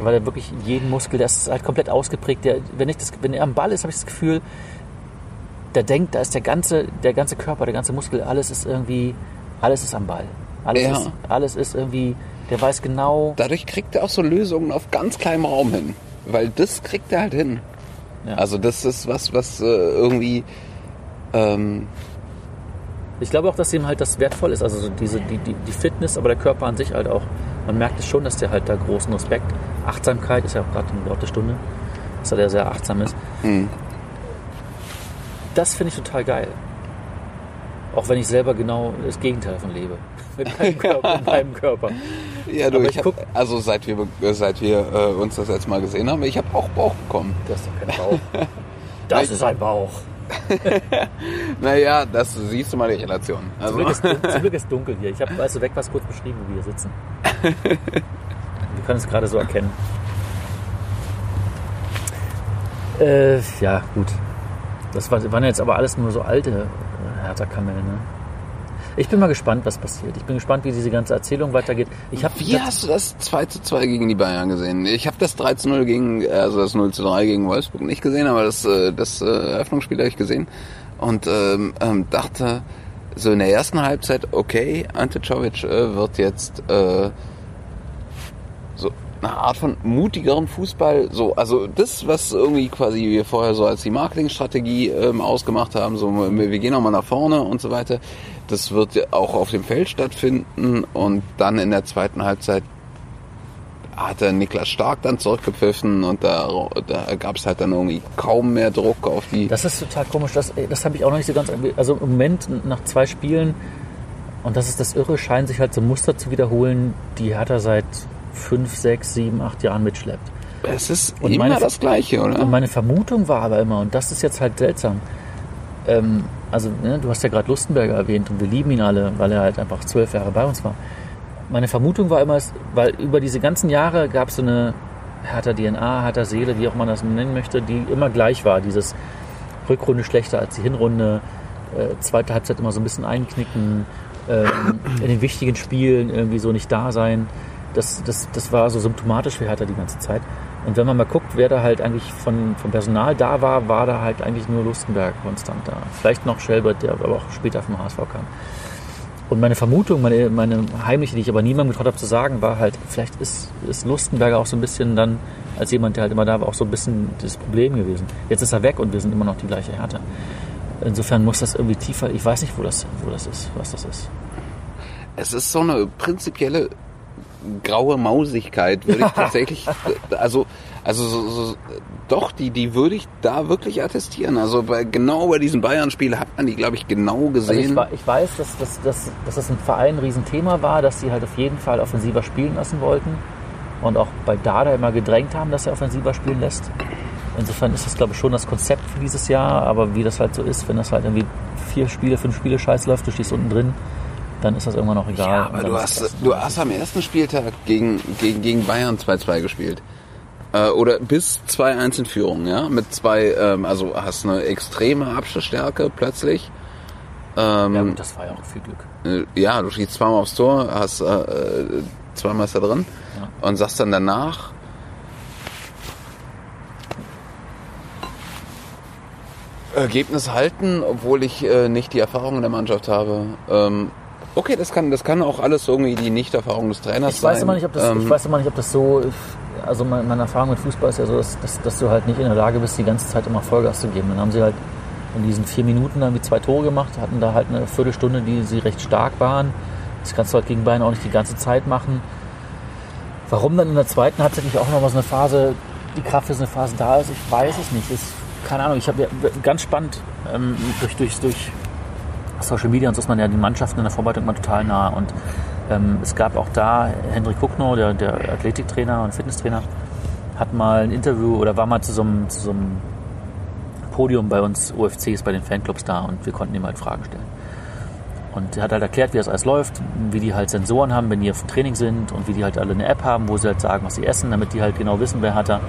weil er wirklich jeden Muskel, der ist halt komplett ausgeprägt. Der, wenn, ich das, wenn er am Ball ist, habe ich das Gefühl, der denkt, da ist der ganze, der ganze Körper, der ganze Muskel, alles ist irgendwie, alles ist am Ball. Alles, Ja. ist, alles ist irgendwie, der weiß genau, Dadurch kriegt er auch so Lösungen auf ganz kleinem Raum hin. Weil das kriegt er halt hin. Ja. Also das ist was, was äh, irgendwie... Ähm, Ich glaube auch, dass ihm halt das wertvoll ist, also so diese, die, die, die Fitness, aber der Körper an sich halt auch. Man merkt es schon, dass der halt da großen Respekt, Achtsamkeit ist ja auch gerade ein Wort der Stunde, dass er der sehr achtsam ist. mh. Das finde ich total geil. Auch wenn ich selber genau das Gegenteil davon lebe. Mit meinem Körper. mit meinem Körper. Ja, du, Aber ich ich hab, also seit wir, seit wir äh, uns das jetzt mal gesehen haben, ich habe auch Bauch bekommen. Das ist doch kein Bauch. Das ist ein Bauch. Naja, das siehst du mal die Relation. Zum Also, Glück, ist, zum Glück ist dunkel hier. Ich habe, weißt du, weg was kurz beschrieben, wo wir hier sitzen. Wir können es gerade so erkennen. Äh, ja, gut. Das war- waren jetzt aber alles nur so alte äh, Hertha-Kamellen. Ne? Ich bin mal gespannt, was passiert. Ich bin gespannt, wie diese ganze Erzählung weitergeht. Ich habe wie hast du das 2 zu 2 gegen die Bayern gesehen? Ich habe das 3 zu 0 gegen, also das 0 zu 3 gegen Wolfsburg nicht gesehen, aber das, äh, das äh, Eröffnungsspiel habe ich gesehen und ähm, ähm, dachte so in der ersten Halbzeit, okay, Ante Czovic äh, wird jetzt äh, so eine Art von mutigeren Fußball, so, also das, was irgendwie quasi wir vorher so als die Marketingstrategie ähm, ausgemacht haben, so wir gehen nochmal nach vorne und so weiter, das wird ja auch auf dem Feld stattfinden und dann in der zweiten Halbzeit hat der Niklas Stark dann zurückgepfiffen und da, da gab es halt dann irgendwie kaum mehr Druck auf die. Das ist total komisch. Das, das habe ich auch noch nicht so ganz. Also im Moment nach zwei Spielen, und das ist das Irre, scheinen sich halt so Muster zu wiederholen, die Hertha seit fünf, sechs, sieben, acht Jahren mitschleppt. es ist Und immer meine- das Gleiche, oder? Und meine Vermutung war aber immer, und das ist jetzt halt seltsam, ähm, also ne, du hast ja gerade Lustenberger erwähnt und wir lieben ihn alle, weil er halt einfach zwölf Jahre bei uns war. Meine Vermutung war immer, weil über diese ganzen Jahre gab es so eine härter DNA, härter Seele, wie auch man das nennen möchte, die immer gleich war. Dieses Rückrunde schlechter als die Hinrunde, äh, zweite Halbzeit immer so ein bisschen einknicken, ähm, in den wichtigen Spielen irgendwie so nicht da sein. Das, das, das war so symptomatisch für Hertha die ganze Zeit. Und wenn man mal guckt, wer da halt eigentlich von, vom Personal da war, war da halt eigentlich nur Lustenberg konstant da. Vielleicht noch Schelbert, der aber auch später vom HSV kam. Und meine Vermutung, meine, meine heimliche, die ich aber niemandem getraut habe zu sagen, war halt, vielleicht ist, ist Lustenberger auch so ein bisschen dann, als jemand, der halt immer da war, auch so ein bisschen das Problem gewesen. Jetzt ist er weg und wir sind immer noch die gleiche Härte. Insofern muss das irgendwie tiefer, ich weiß nicht, wo das, wo das ist, was das ist. Es ist so eine prinzipielle graue Mausigkeit, würde ich tatsächlich, also Also so, so, doch, die, die würde ich da wirklich attestieren. Also bei, genau bei diesem Bayern-Spiel hat man die, glaube ich, genau gesehen. Also ich, ich, weiß, dass, dass, dass, dass das im Verein ein Riesenthema war, dass sie halt auf jeden Fall offensiver spielen lassen wollten und auch bei Dada immer gedrängt haben, dass er offensiver spielen lässt. Insofern ist das, glaube ich, schon das Konzept für dieses Jahr, aber wie das halt so ist, wenn das halt irgendwie vier Spiele, fünf Spiele scheiß läuft, du stehst unten drin, dann ist das irgendwann noch egal. Ja, aber du hast, du hast am ersten Spieltag gegen, gegen, gegen Bayern 2-2 gespielt. Äh, oder bis 2-1 in Führung, ja? Mit zwei, ähm, also hast eine extreme Abschlussstärke plötzlich. Ähm, ja, gut, das war ja auch viel Glück. Äh, ja, du schießt zweimal aufs Tor, hast äh, zweimal ist da drin ja. und sagst dann danach, Ergebnis halten, obwohl ich äh, nicht die Erfahrung in der Mannschaft habe. Ähm, okay, das kann, das kann auch alles irgendwie die Nicht-Erfahrung des Trainers ich sein. Weiß immer nicht, ob das, ähm, ich weiß immer nicht, ob das so. Also meine, Erfahrung mit Fußball ist ja so, dass, dass, dass, du halt nicht in der Lage bist, die ganze Zeit immer Vollgas zu geben. Dann haben sie halt in diesen vier Minuten irgendwie zwei Tore gemacht, hatten da halt eine Viertelstunde, die sie recht stark waren. Das kannst du halt gegen Bayern auch nicht die ganze Zeit machen. Warum dann in der zweiten Halbzeit nicht auch noch was eine Phase, die Kraft für so eine Phase da ist, ich weiß es nicht. Ist, keine Ahnung, ich habe ja, ganz spannend ähm, durch, durch, durch Social Media und so ist man ja den Mannschaften in der Vorbereitung immer total nah. Und ähm, es gab auch da Hendrik Kuckno, der, der Athletiktrainer und Fitnesstrainer, hat mal ein Interview oder war mal zu so einem, zu so einem Podium bei uns UFCs, bei den Fanclubs da und wir konnten ihm halt Fragen stellen. Und er hat halt erklärt, wie das alles läuft, wie die halt Sensoren haben, wenn die auf Training sind und wie die halt alle eine App haben, wo sie halt sagen, was sie essen, damit die halt genau wissen, wer hat da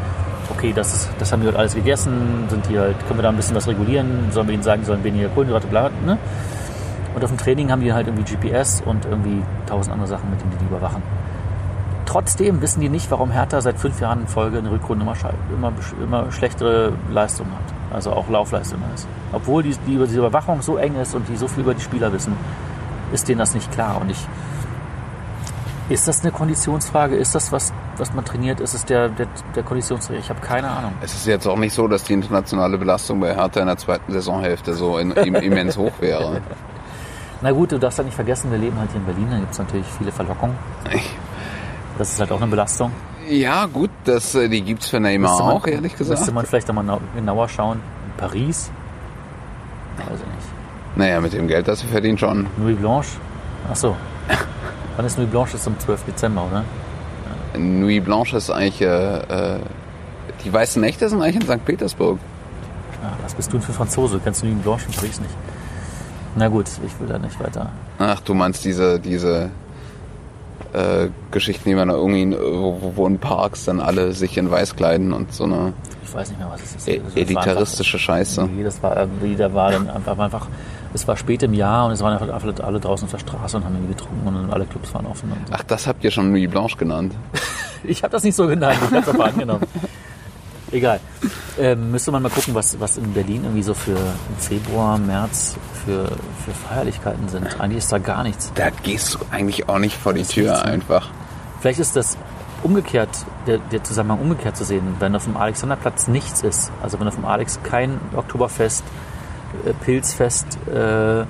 okay, das, ist, das haben wir heute alles gegessen, sind die halt, können wir da ein bisschen was regulieren, sollen wir ihnen sagen, die sollen weniger Kohlenhydrate, bla, ne? Und auf dem Training haben die halt irgendwie GPS und irgendwie tausend andere Sachen, mit denen die überwachen. Trotzdem wissen die nicht, warum Hertha seit fünf Jahren in Folge eine Rückrunde immer, immer, immer schlechtere Leistung hat. Also auch Laufleistung ist. Obwohl die, die, diese Überwachung so eng ist und die so viel über die Spieler wissen, ist denen das nicht klar. Und ich, ist das eine Konditionsfrage? Ist das was, was man trainiert? Ist es der, der, der Konditionsträger? Ich habe keine Ahnung. Es ist jetzt auch nicht so, dass die internationale Belastung bei Hertha in der zweiten Saisonhälfte so in, immens hoch wäre. Na gut, du darfst ja nicht vergessen, wir leben halt hier in Berlin, da gibt es natürlich viele Verlockungen. Das ist halt auch eine Belastung. Ja, gut, das, äh, die gibt es für Neymar man, auch, ehrlich gesagt. Müsste man vielleicht nochmal genauer schauen. In Paris? Weiß ich nicht. Naja, mit dem Geld, das er verdient schon. Louis Blanche? Achso. Wann ist Nuit Blanche? Ist am 12. Dezember, oder? Ja. Nuit Blanche ist eigentlich, äh, äh, die weißen Nächte sind eigentlich in St. Petersburg. Ja, was bist du denn für Franzose? Du kennst Nuit Blanche in Paris nicht. Na gut, ich will da nicht weiter. Ach, du meinst diese, diese äh, Geschichten, die man da irgendwie, wo, wo in Parks dann alle sich in weiß kleiden und so eine. Ich weiß nicht mehr, was es ist. E elitaristische einfach, Scheiße. Nee, das war irgendwie, da war dann einfach, einfach es war spät im Jahr und es waren einfach alle, alle draußen auf der Straße und haben irgendwie getrunken und alle Clubs waren offen. So. Ach, das habt ihr schon Nuit Blanche genannt? ich habe das nicht so genannt, ich habe es aber angenommen. Egal. Ähm, müsste man mal gucken, was, was in Berlin irgendwie so für Februar, März für, für Feierlichkeiten sind. Eigentlich ist da gar nichts. Da gehst du eigentlich auch nicht vor die Tür einfach. Vielleicht ist das umgekehrt, der, der Zusammenhang umgekehrt zu sehen, wenn auf dem Alexanderplatz nichts ist. Also wenn auf dem Alex kein Oktoberfest, äh, Pilzfest, äh,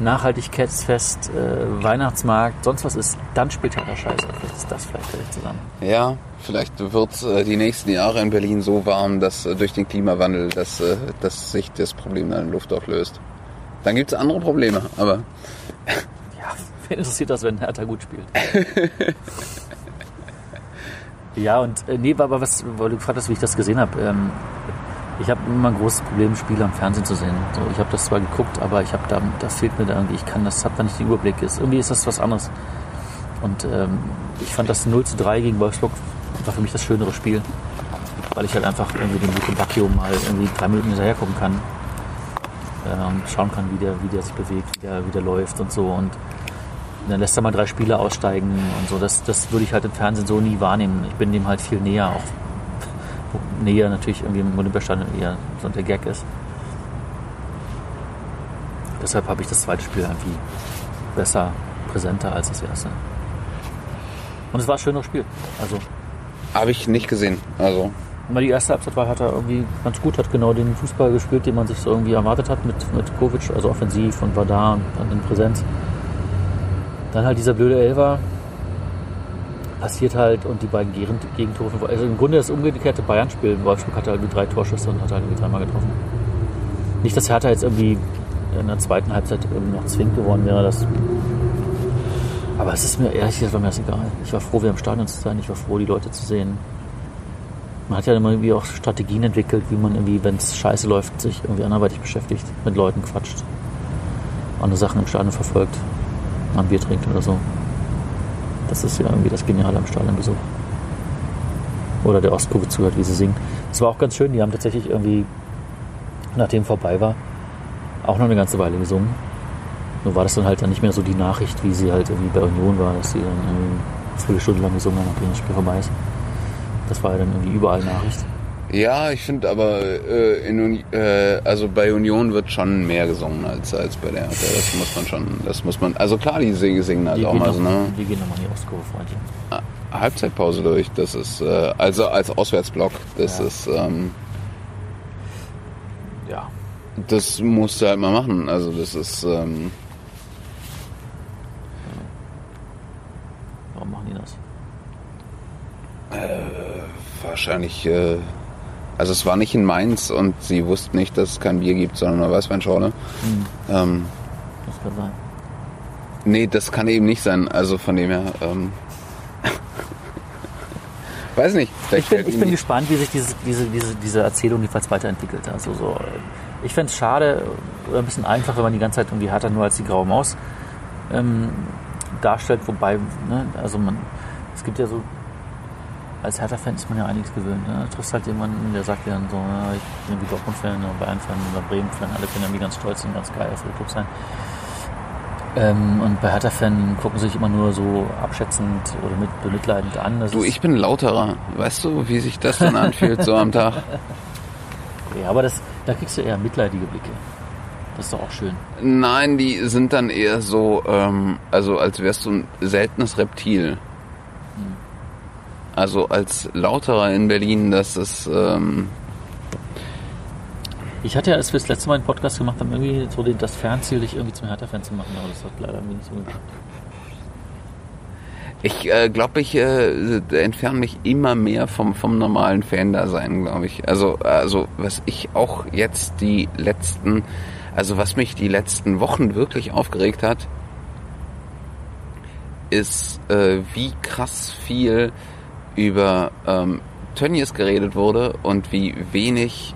Nachhaltigkeitsfest, äh, Weihnachtsmarkt, sonst was ist, dann spielt halt der Scheiße. Vielleicht ist das vielleicht zusammen. Ja, vielleicht wird äh, die nächsten Jahre in Berlin so warm, dass äh, durch den Klimawandel, dass, äh, dass sich das Problem dann in Luft auflöst. Dann gibt es andere Probleme, aber. ja, wen interessiert das, wenn Hertha gut spielt? ja, und äh, nee, aber was, weil du gefragt hast, wie ich das gesehen habe. Ähm, ich habe immer ein großes Problem, Spiele am Fernsehen zu sehen. So, ich habe das zwar geguckt, aber ich habe da, das fehlt mir da irgendwie. Ich kann das, habe da nicht den Überblick. Ist, irgendwie ist das was anderes. Und ähm, ich fand das 0 zu 3 gegen Wolfsburg war für mich das schönere Spiel. Weil ich halt einfach irgendwie den Luke Bacchio mal irgendwie drei Minuten hinterher gucken kann. Und schauen kann, wie der, wie der sich bewegt, wie der, wie der läuft und so. Und dann lässt er mal drei Spiele aussteigen und so. Das, das würde ich halt im Fernsehen so nie wahrnehmen. Ich bin dem halt viel näher, auch näher natürlich irgendwie im Olympiastadion eher so der Gag ist. Deshalb habe ich das zweite Spiel irgendwie besser, präsenter als das erste. Und es war ein schönes Spiel. Also. Habe ich nicht gesehen. Also. Weil die erste Halbzeit war, hat er irgendwie ganz gut, hat genau den Fußball gespielt, den man sich so irgendwie erwartet hat mit, mit Kovic, also offensiv und war da und dann in Präsenz. Dann halt dieser blöde Elfer. passiert halt und die beiden Gegentore. Also im Grunde das umgekehrte Bayern-Spiel. Wolfsburg hatte halt drei Torschüsse und hat halt irgendwie dreimal getroffen. Nicht, dass Hertha jetzt irgendwie in der zweiten Halbzeit noch zwingend geworden wäre. Das aber es ist mir ehrlich gesagt war mir das egal. Ich war froh, wieder im Stadion zu sein. Ich war froh, die Leute zu sehen. Man hat ja immer irgendwie auch Strategien entwickelt, wie man irgendwie, wenn es scheiße läuft, sich irgendwie anderweitig beschäftigt, mit Leuten quatscht, andere Sachen im Stadion verfolgt, mal ein Bier trinkt oder so. Das ist ja irgendwie das Geniale am Stadionbesuch. Oder der Ostkurve zuhört, wie sie singen. Das war auch ganz schön. Die haben tatsächlich irgendwie, nachdem vorbei war, auch noch eine ganze Weile gesungen. Nur war das dann halt dann nicht mehr so die Nachricht, wie sie halt irgendwie bei Union war, dass sie dann eine Viertelstunde lang gesungen haben, nachdem das Spiel vorbei ist. Das war ja dann irgendwie überall Nachricht. Ja, ich finde aber, äh, in, äh, also bei Union wird schon mehr gesungen als, als bei der. Das muss man schon, das muss man, also klar, die singen, singen halt Die auch mal noch, so, ne? die gehen nochmal in die Ostkurve, Freundchen. Halbzeitpause durch. Das ist, äh, also als Auswärtsblock, das Ja. ist, ähm, Ja. das musst du halt mal machen. Also das ist, ähm, Warum machen die das? Wahrscheinlich, äh, also es war nicht in Mainz und sie wussten nicht, dass es kein Bier gibt, sondern eine Weißweinschorle. Hm, Ähm, das kann sein. nee, das kann eben nicht sein. Also von dem her, ähm, weiß nicht. Ich bin, ich bin gespannt, wie sich diese, diese, diese, diese Erzählung jedenfalls weiterentwickelt. Also so, äh, ich fände es schade oder ein bisschen einfach, wenn man die ganze Zeit irgendwie Hertha nur als die graue Maus ähm, darstellt. Wobei, ne, also man, es gibt ja so, als Hertha-Fan ist man ja einiges gewöhnt. Ne? Du triffst halt jemanden, der sagt dir dann so, ja, ich bin irgendwie Dortmund-Fan oder Bayern-Fan oder Bremen-Fan. Alle können irgendwie ganz stolz und ganz geil auf den Club sein. Ähm, und bei Hertha-Fan gucken sie sich immer nur so abschätzend oder mit bemitleidend an. Das Du, ich bin lauterer. Weißt du, wie sich das dann anfühlt so am Tag? Ja, aber das, da kriegst du eher mitleidige Blicke. Das ist doch auch schön. Nein, die sind dann eher so, ähm, also als wärst du ein seltenes Reptil. Also als Lauterer in Berlin, das ist, ähm, Ich hatte ja, als wir das letzte Mal einen Podcast gemacht haben, irgendwie so das Fernziel, dich irgendwie zum Hertha-Fan zu machen, aber das hat leider irgendwie nicht so geklappt. ich äh, glaube, ich äh, entferne mich immer mehr vom, vom normalen Fan-Dasein, glaube ich. Also, also was ich auch jetzt die letzten, also was mich die letzten Wochen wirklich aufgeregt hat, ist, äh, wie krass viel über ähm, Tönnies geredet wurde und wie wenig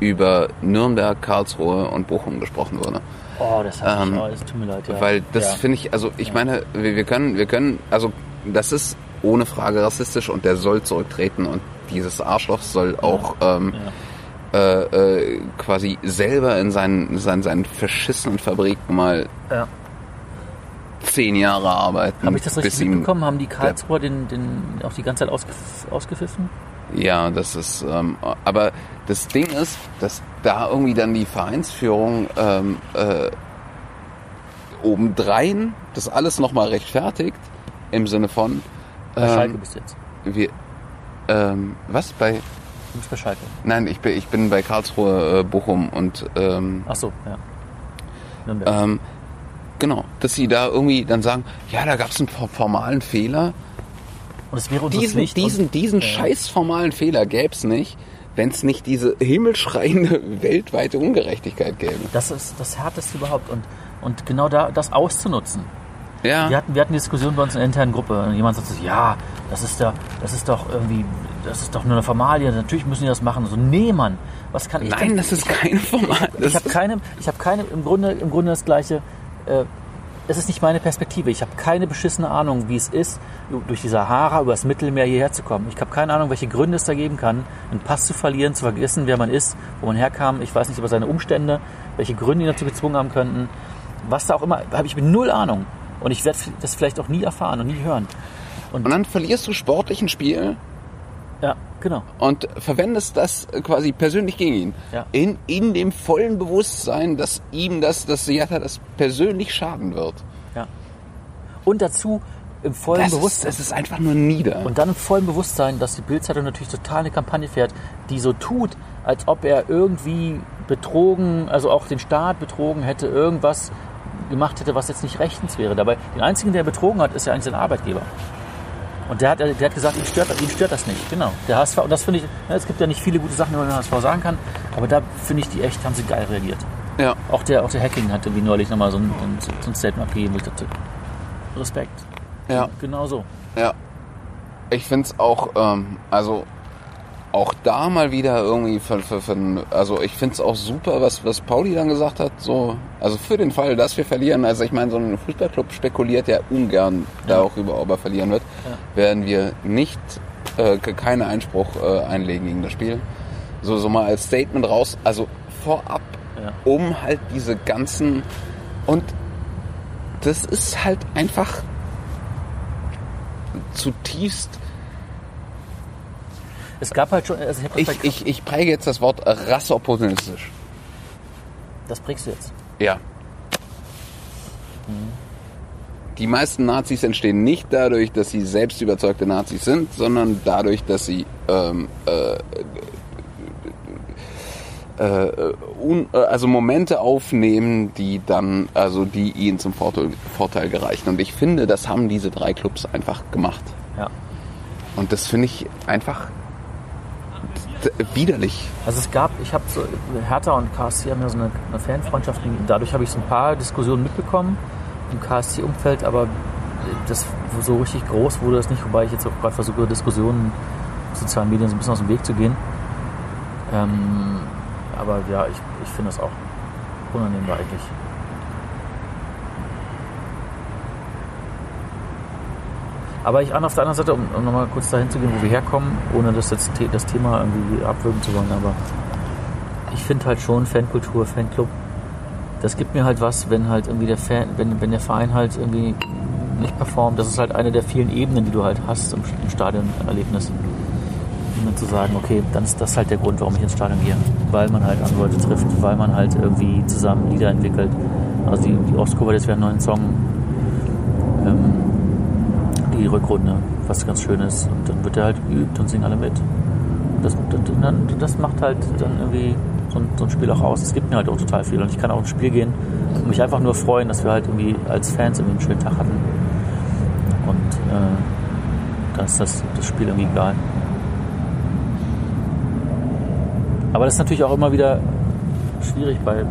über Nürnberg, Karlsruhe und Bochum gesprochen wurde. Oh, das hat Ähm, oh, das tut mir leid, ja. Weil das ja. finde ich, also ich Ja. meine, wir, wir können, wir können, also das ist ohne Frage rassistisch und der soll zurücktreten und dieses Arschloch soll auch ähm, äh, äh, quasi selber in seinen, seinen, seinen verschissenen Fabriken mal Ja. Zehn Jahre arbeiten. Habe ich das richtig bis mitbekommen? Haben die Karlsruher den, den auch die ganze Zeit ausgef ausgepfiffen? Ja, das ist, ähm, aber das Ding ist, dass da irgendwie dann die Vereinsführung ähm, äh, obendrein das alles nochmal rechtfertigt, im Sinne von, Bei Schalke ähm, bist du jetzt. wir, ähm, was bei, Du bist bei Schalke. nein, ich bin, ich bin bei Karlsruhe, äh, Bochum und, ähm, Ach so, ja. Nürnberg. ähm, genau, dass sie da irgendwie dann sagen, ja, da gab es einen for- formalen Fehler. und es wäre unsere Diesen, Pflicht. diesen, diesen Ja. scheiß formalen Fehler gäb's nicht, wenn es nicht diese himmelschreiende weltweite Ungerechtigkeit gäbe. das ist das Härteste überhaupt. Und, und genau da das auszunutzen. Ja, Wir hatten, wir hatten Diskussion bei uns in der internen Gruppe. Und jemand sagt so, ja, das ist, da, das ist doch irgendwie, das ist doch nur eine Formalie. Natürlich müssen die das machen. So, nee, Mann, was kann ich nein, denn? das ist kein Format. Das Ich habe keine, ich habe keine, im Grunde, im Grunde das Gleiche. Äh, es ist nicht meine Perspektive. Ich habe keine beschissene Ahnung, wie es ist, durch die Sahara über das Mittelmeer hierher zu kommen. Ich habe keine Ahnung, welche Gründe es da geben kann, einen Pass zu verlieren, zu vergessen, wer man ist, wo man herkam. Ich weiß nicht über seine Umstände, welche Gründe ihn dazu gezwungen haben könnten. Was da auch immer, habe ich null Ahnung. Und ich werde das vielleicht auch nie erfahren und nie hören. und dann verlierst du sportlich ein Spiel Ja, genau. und verwendest das quasi persönlich gegen ihn. Ja. In, in dem vollen Bewusstsein, dass ihm das, dass Seattle das persönlich schaden wird. Ja. Und dazu im vollen Das ist, Bewusstsein. das ist einfach nur nieder. Und dann im vollen Bewusstsein, dass die Bildzeitung natürlich total eine Kampagne fährt, die so tut, als ob er irgendwie betrogen, also auch den Staat betrogen hätte, irgendwas gemacht hätte, was jetzt nicht rechtens wäre. Dabei, den einzigen, der betrogen hat, ist ja eigentlich sein Arbeitgeber. Und der hat, der hat gesagt, ihn stört, ihn stört das nicht. Genau. Der HSV, und das finde ich, ja, es gibt ja nicht viele gute Sachen, die man den HSV sagen kann, aber da finde ich die echt, haben sie geil reagiert. Ja. Auch der, auch der Hacking hatte wie neulich nochmal so ein, so ein Statement abgegeben, wo ich dachte, Respekt. Ja. Genau so. Ja. Ich finde es auch, ähm, also auch da mal wieder irgendwie für, für, für also ich finde es auch super, was, was Pauli dann gesagt hat, so, also für den Fall, dass wir verlieren, also ich meine, so ein Fußballclub spekuliert ja ungern Ja. darüber, ob er verlieren wird, Ja. werden wir nicht, äh, keinen Einspruch äh, einlegen gegen das Spiel. So, so mal als Statement raus, also vorab, Ja. um halt diese ganzen, und das ist halt einfach zutiefst Es gab halt schon, also ich ich, ich, ich präge jetzt das Wort rasseopportunistisch. das prägst du jetzt. Ja. Die meisten Nazis entstehen nicht dadurch, dass sie selbst überzeugte Nazis sind, sondern dadurch, dass sie ähm, äh, äh, un, äh, also Momente aufnehmen, die dann, also die ihnen zum Vorteil, Vorteil gereichen. Und ich finde, das haben diese drei Clubs einfach gemacht. Ja. Und das finde ich einfach widerlich. Also es gab, ich habe so, Hertha und KSC haben ja so eine, eine Fanfreundschaft, und dadurch habe ich so ein paar Diskussionen mitbekommen im KSC-Umfeld, aber das so richtig groß wurde das nicht, wobei ich jetzt auch gerade versuche, Diskussionen in sozialen Medien so ein bisschen aus dem Weg zu gehen. Ähm, aber ja, ich, ich finde das auch unannehmbar eigentlich. Aber ich an auf der anderen Seite, um, um nochmal kurz dahin zu gehen, wo wir herkommen, ohne das jetzt das Thema irgendwie abwürgen zu wollen, aber ich finde halt schon Fankultur, Fanclub, das gibt mir halt was, wenn halt irgendwie der Fan, wenn, wenn der Verein halt irgendwie nicht performt, das ist halt eine der vielen Ebenen, die du halt hast im, im Stadionerlebnis. Und dann zu sagen, okay, dann ist das halt der Grund, warum ich ins Stadion gehe. Weil man halt andere Leute trifft, weil man halt irgendwie zusammen Lieder entwickelt. Also die, die Ostkurve, das wäre einen neuen Song. Die Rückrunde, was ganz schön ist. Und dann wird er halt geübt und singen alle mit. Und das, dann, das macht halt dann irgendwie so ein, so ein Spiel auch aus. Es gibt mir halt auch total viel. Und ich kann auch ins Spiel gehen und mich einfach nur freuen, dass wir halt irgendwie als Fans irgendwie einen schönen Tag hatten. Und äh, dann ist das, das Spiel irgendwie egal. Aber das ist natürlich auch immer wieder schwierig bei,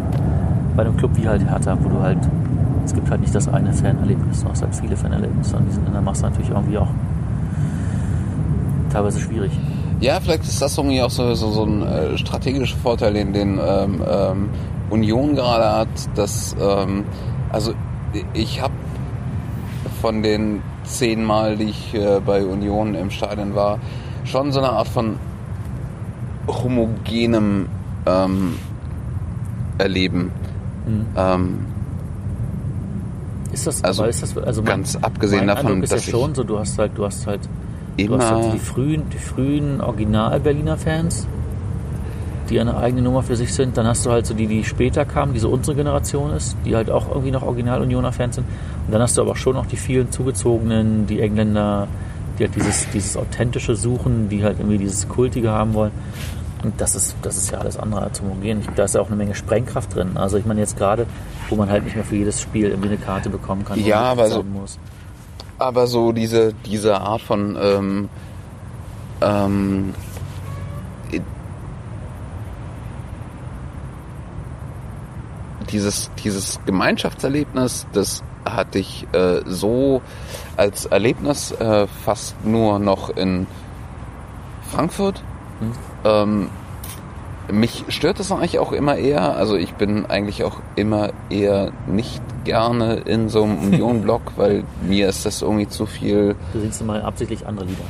bei einem Club wie halt Hertha, wo du halt, gibt halt nicht das eine Fanerlebnis, du hast halt viele Fanerlebnisse und die sind in der Masse natürlich irgendwie auch teilweise schwierig. Ja, vielleicht ist das irgendwie auch so, so, so ein äh, strategischer Vorteil, den, den ähm, ähm, Union gerade hat, dass ähm, also ich habe von den zehn Mal, die ich äh, bei Union im Stadion war, schon so eine Art von homogenem ähm, Erleben. Mhm. Ist das, Also, ist das, also ganz abgesehen mein davon, Eindruck ist dass ja schon so, du hast halt, du hast halt, du hast halt die frühen, die frühen Original-Berliner Fans, die eine eigene Nummer für sich sind. Dann hast du halt so die, die später kamen, die so unsere Generation ist, die halt auch irgendwie noch Original-Unioner-Fans sind. Und dann hast du aber auch schon noch die vielen zugezogenen, die Engländer, die halt dieses, dieses authentische suchen, die halt irgendwie dieses Kultige haben wollen. Und das ist, das ist ja alles andere als homogen. Da ist ja auch eine Menge Sprengkraft drin. Also ich meine jetzt gerade, wo man halt nicht mehr für jedes Spiel irgendwie eine Karte bekommen kann. Ja, aber so- muss. aber so diese, diese Art von ähm, ähm, dieses, dieses Gemeinschaftserlebnis, das hatte ich äh, so als Erlebnis äh, fast nur noch in Frankfurt. Hm. Ähm, mich stört das eigentlich auch immer eher. Also ich bin eigentlich auch immer eher nicht gerne in so einem Union-Block, weil mir ist das irgendwie zu viel. Du singst immer absichtlich andere Lieder.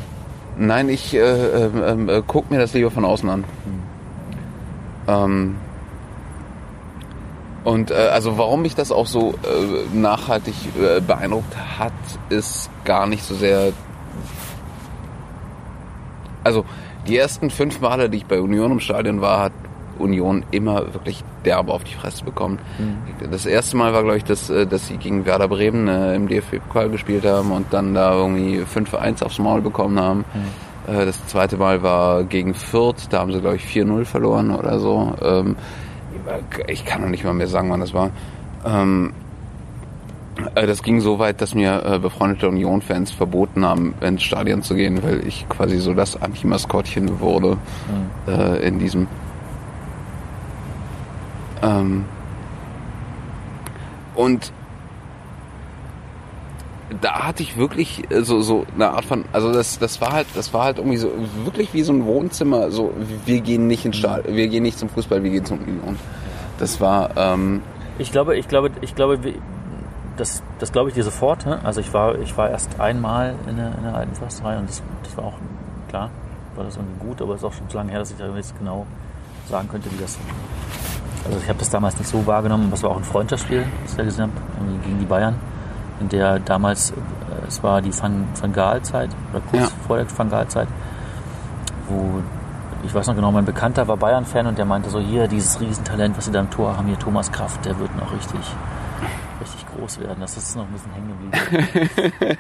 Nein, ich äh, ähm, äh, guck mir das lieber von außen an. Ähm, und äh, also warum mich das auch so äh, nachhaltig äh, beeindruckt hat, ist gar nicht so sehr. Also die ersten fünf Male, die ich bei Union im Stadion war, hat Union immer wirklich derbe auf die Fresse bekommen. Das erste Mal war, glaube ich, dass, äh, dass sie gegen Werder Bremen äh, im DFB-Pokal gespielt haben und dann da irgendwie 5-1 aufs Maul bekommen haben. Äh, Das zweite Mal war gegen Fürth, da haben sie, glaube ich, 4-0 verloren oder so. Ähm, Ich kann noch nicht mal mehr sagen, wann das war. Ähm, Äh, Das ging so weit, dass mir äh, befreundete Union-Fans verboten haben, ins Stadion zu gehen, weil ich quasi so das Anti-Maskottchen wurde äh, in diesem. Ähm, und da hatte ich wirklich äh, so so eine Art von also das das war halt das war halt irgendwie so wirklich wie so ein Wohnzimmer so wir gehen nicht ins Stadion wir gehen nicht zum Fußball wir gehen zum Union das war ähm, Ich glaube, ich glaube, ich glaube, das, das glaube ich dir sofort. Ne? Also ich war, ich war erst einmal in der, in der alten Försterei und das, das war auch klar, war das irgendwie gut, aber es ist auch schon zu lange her, dass ich da jetzt genau sagen könnte, wie das. Also ich habe das damals nicht so wahrgenommen, aber es war auch ein Freundschaftsspiel, das ich da gesehen habe, gegen die Bayern, in der damals, äh, es war die Van, Van Gaal-Zeit oder kurz Ja. vor der Van Gaal-Zeit, wo ich weiß noch genau, mein Bekannter war Bayern-Fan und der meinte so, hier, dieses Riesentalent, was sie da im Tor haben, hier Thomas Kraft, der wird noch richtig, richtig groß werden. Das ist noch ein bisschen hängen geblieben.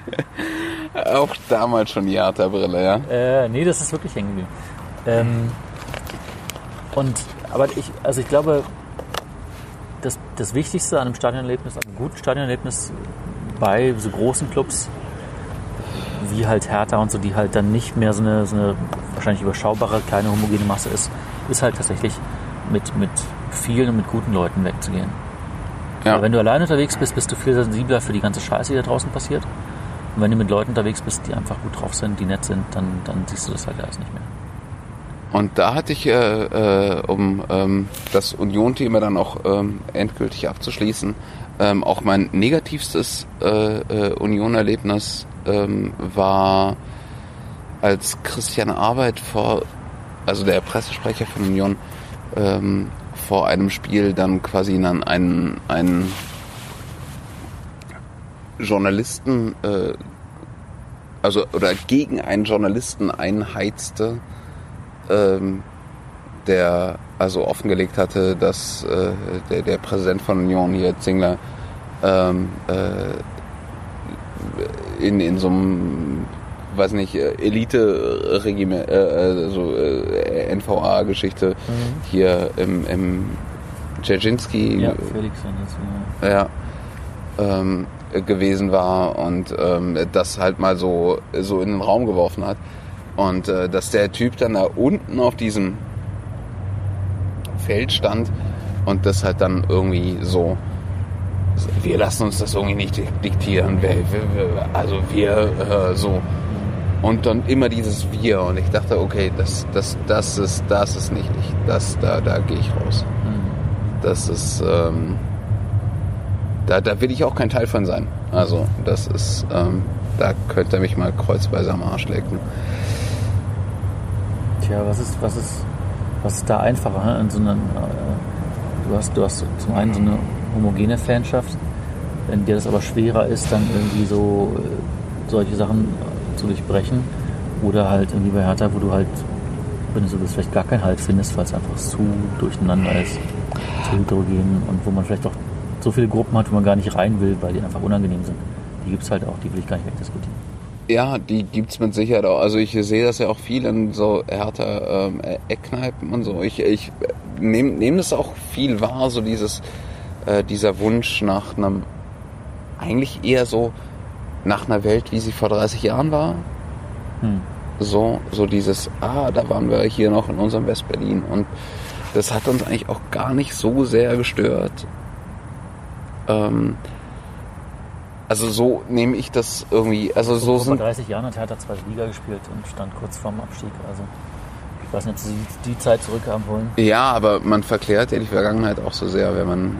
auch damals schon die Hertha-Brille ja äh, nee, das ist wirklich hängen geblieben. Ähm, und, aber ich, also ich glaube, das, das Wichtigste an einem Stadionerlebnis, an einem guten Stadionerlebnis bei so großen Clubs, wie halt Hertha und so, die halt dann nicht mehr so eine, so eine wahrscheinlich überschaubare, kleine homogene Masse ist, ist halt tatsächlich mit, mit vielen und mit guten Leuten wegzugehen. Ja. Aber wenn du alleine unterwegs bist, bist du viel sensibler für die ganze Scheiße, die da draußen passiert. Und wenn du mit Leuten unterwegs bist, die einfach gut drauf sind, die nett sind, dann, dann siehst du das halt alles nicht mehr. Und da hatte ich, äh, äh, um ähm, das Union-Thema dann auch ähm, endgültig abzuschließen, ähm, auch mein negativstes äh, äh, Union-Erlebnis ähm, war, als Christian Arbeit vor, also der Pressesprecher von Union, ähm, vor einem Spiel dann quasi dann einen, einen Journalisten, äh, also oder gegen einen Journalisten einheizte, ähm, der also offengelegt hatte, dass äh, der, der Präsident von Union hier, Zingler, ähm, äh, in, in so einem, weiß nicht, äh, Elite-Regiment, äh, äh, so äh, NVA-Geschichte hier im, im Dzerzhinsky Ja, Felix. Das, ja, ähm, gewesen war und ähm, das halt mal so, so in den Raum geworfen hat. Und äh, dass der Typ dann da unten auf diesem Feld stand und das halt dann irgendwie so, wir lassen uns das irgendwie nicht diktieren, wir, wir, wir, also wir äh, so. Und dann immer dieses Wir und ich dachte, okay, das, das, das ist, das ist nicht ich, das, da, da gehe ich raus. Das ist, ähm, da, da will ich auch kein Teil von sein. Also das ist, ähm, da könnte er mich mal kreuzweise am Arsch lecken. Tja, was ist, was ist, was ist da einfacher? Ne? In so einer, äh, du, hast, du hast zum einen so eine homogene Fanschaft, in der es aber schwerer ist, dann irgendwie so äh, solche Sachen zu durchbrechen. Oder halt irgendwie bei Hertha, wo du halt, wenn du so bist, vielleicht gar keinen Halt findest, weil es einfach zu durcheinander ist, zu heterogen und wo man vielleicht auch so viele Gruppen hat, wo man gar nicht rein will, weil die einfach unangenehm sind. Die gibt es halt auch, die will ich gar nicht wegdiskutieren. Ja, die gibt's mit Sicherheit auch. Also ich sehe das ja auch viel in so härter ähm, Eckkneipen und so. Ich, ich nehme nehm das auch viel wahr, so dieses, äh, dieser Wunsch nach einem, eigentlich eher so nach einer Welt, wie sie vor 30 Jahren war. Hm. So, so dieses, ah, da waren wir hier noch in unserem Westberlin und das hat uns eigentlich auch gar nicht so sehr gestört. Ähm, also so nehme ich das irgendwie, also so Vor sind 30 Jahren hat Hertha zweite Liga gespielt und stand kurz vorm Abstieg. Also ich weiß nicht, ob sie die Zeit zurückhaben wollen. Ja, aber man verklärt ja die Vergangenheit auch so sehr, wenn man.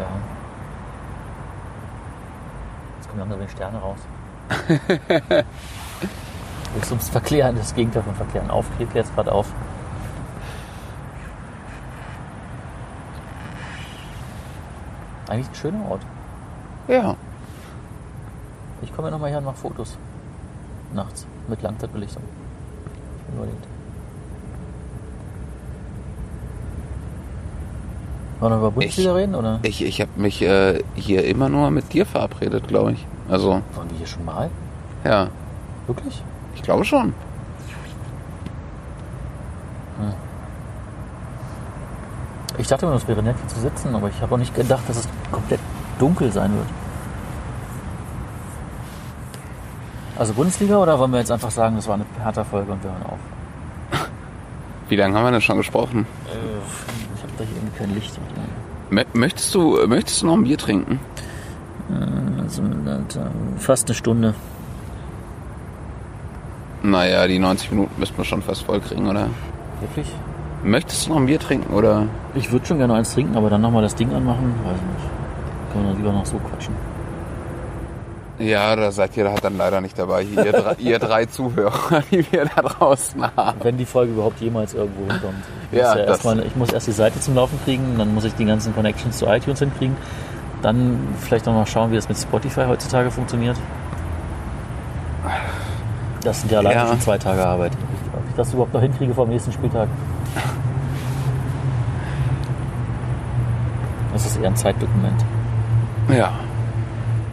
Ja. Jetzt kommen langsam die Sterne raus. Es ums Verklären, das Gegenteil von Verklären aufgeht, jetzt gerade auf. Eigentlich ein schöner Ort. Ja. Ich komme ja nochmal her und mache Fotos. Nachts. Mit Langzeitbelichtung. Ich bin überlegt. Wollen wir über Bundesliga Ich- reden? Oder Ich, ich habe mich äh, hier immer nur mit dir verabredet, glaube ich. Also, waren wir hier schon mal? ja. Wirklich? Ich glaube schon. Ich dachte immer, es wäre nett hier zu sitzen, aber ich habe auch nicht gedacht, dass es komplett dunkel sein wird. Also Bundesliga oder wollen wir jetzt einfach sagen, das war eine Hertha-Folge und wir hören auf? Wie lange haben wir denn schon gesprochen? Habe da hier irgendwie kein Licht. Mö- Möchtest du, möchtest du noch ein Bier trinken? Also äh, fast eine Stunde. Naja, die 90 Minuten müssten wir schon fast voll kriegen, oder? Wirklich? Möchtest du noch ein Bier trinken, oder? Ich würde schon gerne eins trinken, aber dann nochmal das Ding anmachen, weiß nicht. Können wir lieber noch so quatschen. Ja, da seid ihr halt dann leider nicht dabei. Ihr drei, ihr drei Zuhörer, die wir da draußen haben. Wenn die Folge überhaupt jemals irgendwo hinkommt. Ich Ja, muss, das- erst mal, ich muss erst die Seite zum Laufen kriegen, dann muss ich die ganzen Connections zu iTunes hinkriegen. Dann vielleicht noch mal schauen, wie das mit Spotify heutzutage funktioniert. Das sind ja alleine Ja. schon zwei Tage Arbeit. Ob ich das überhaupt noch hinkriege vor dem nächsten Spieltag. Das ist eher ein Zeitdokument. Ja.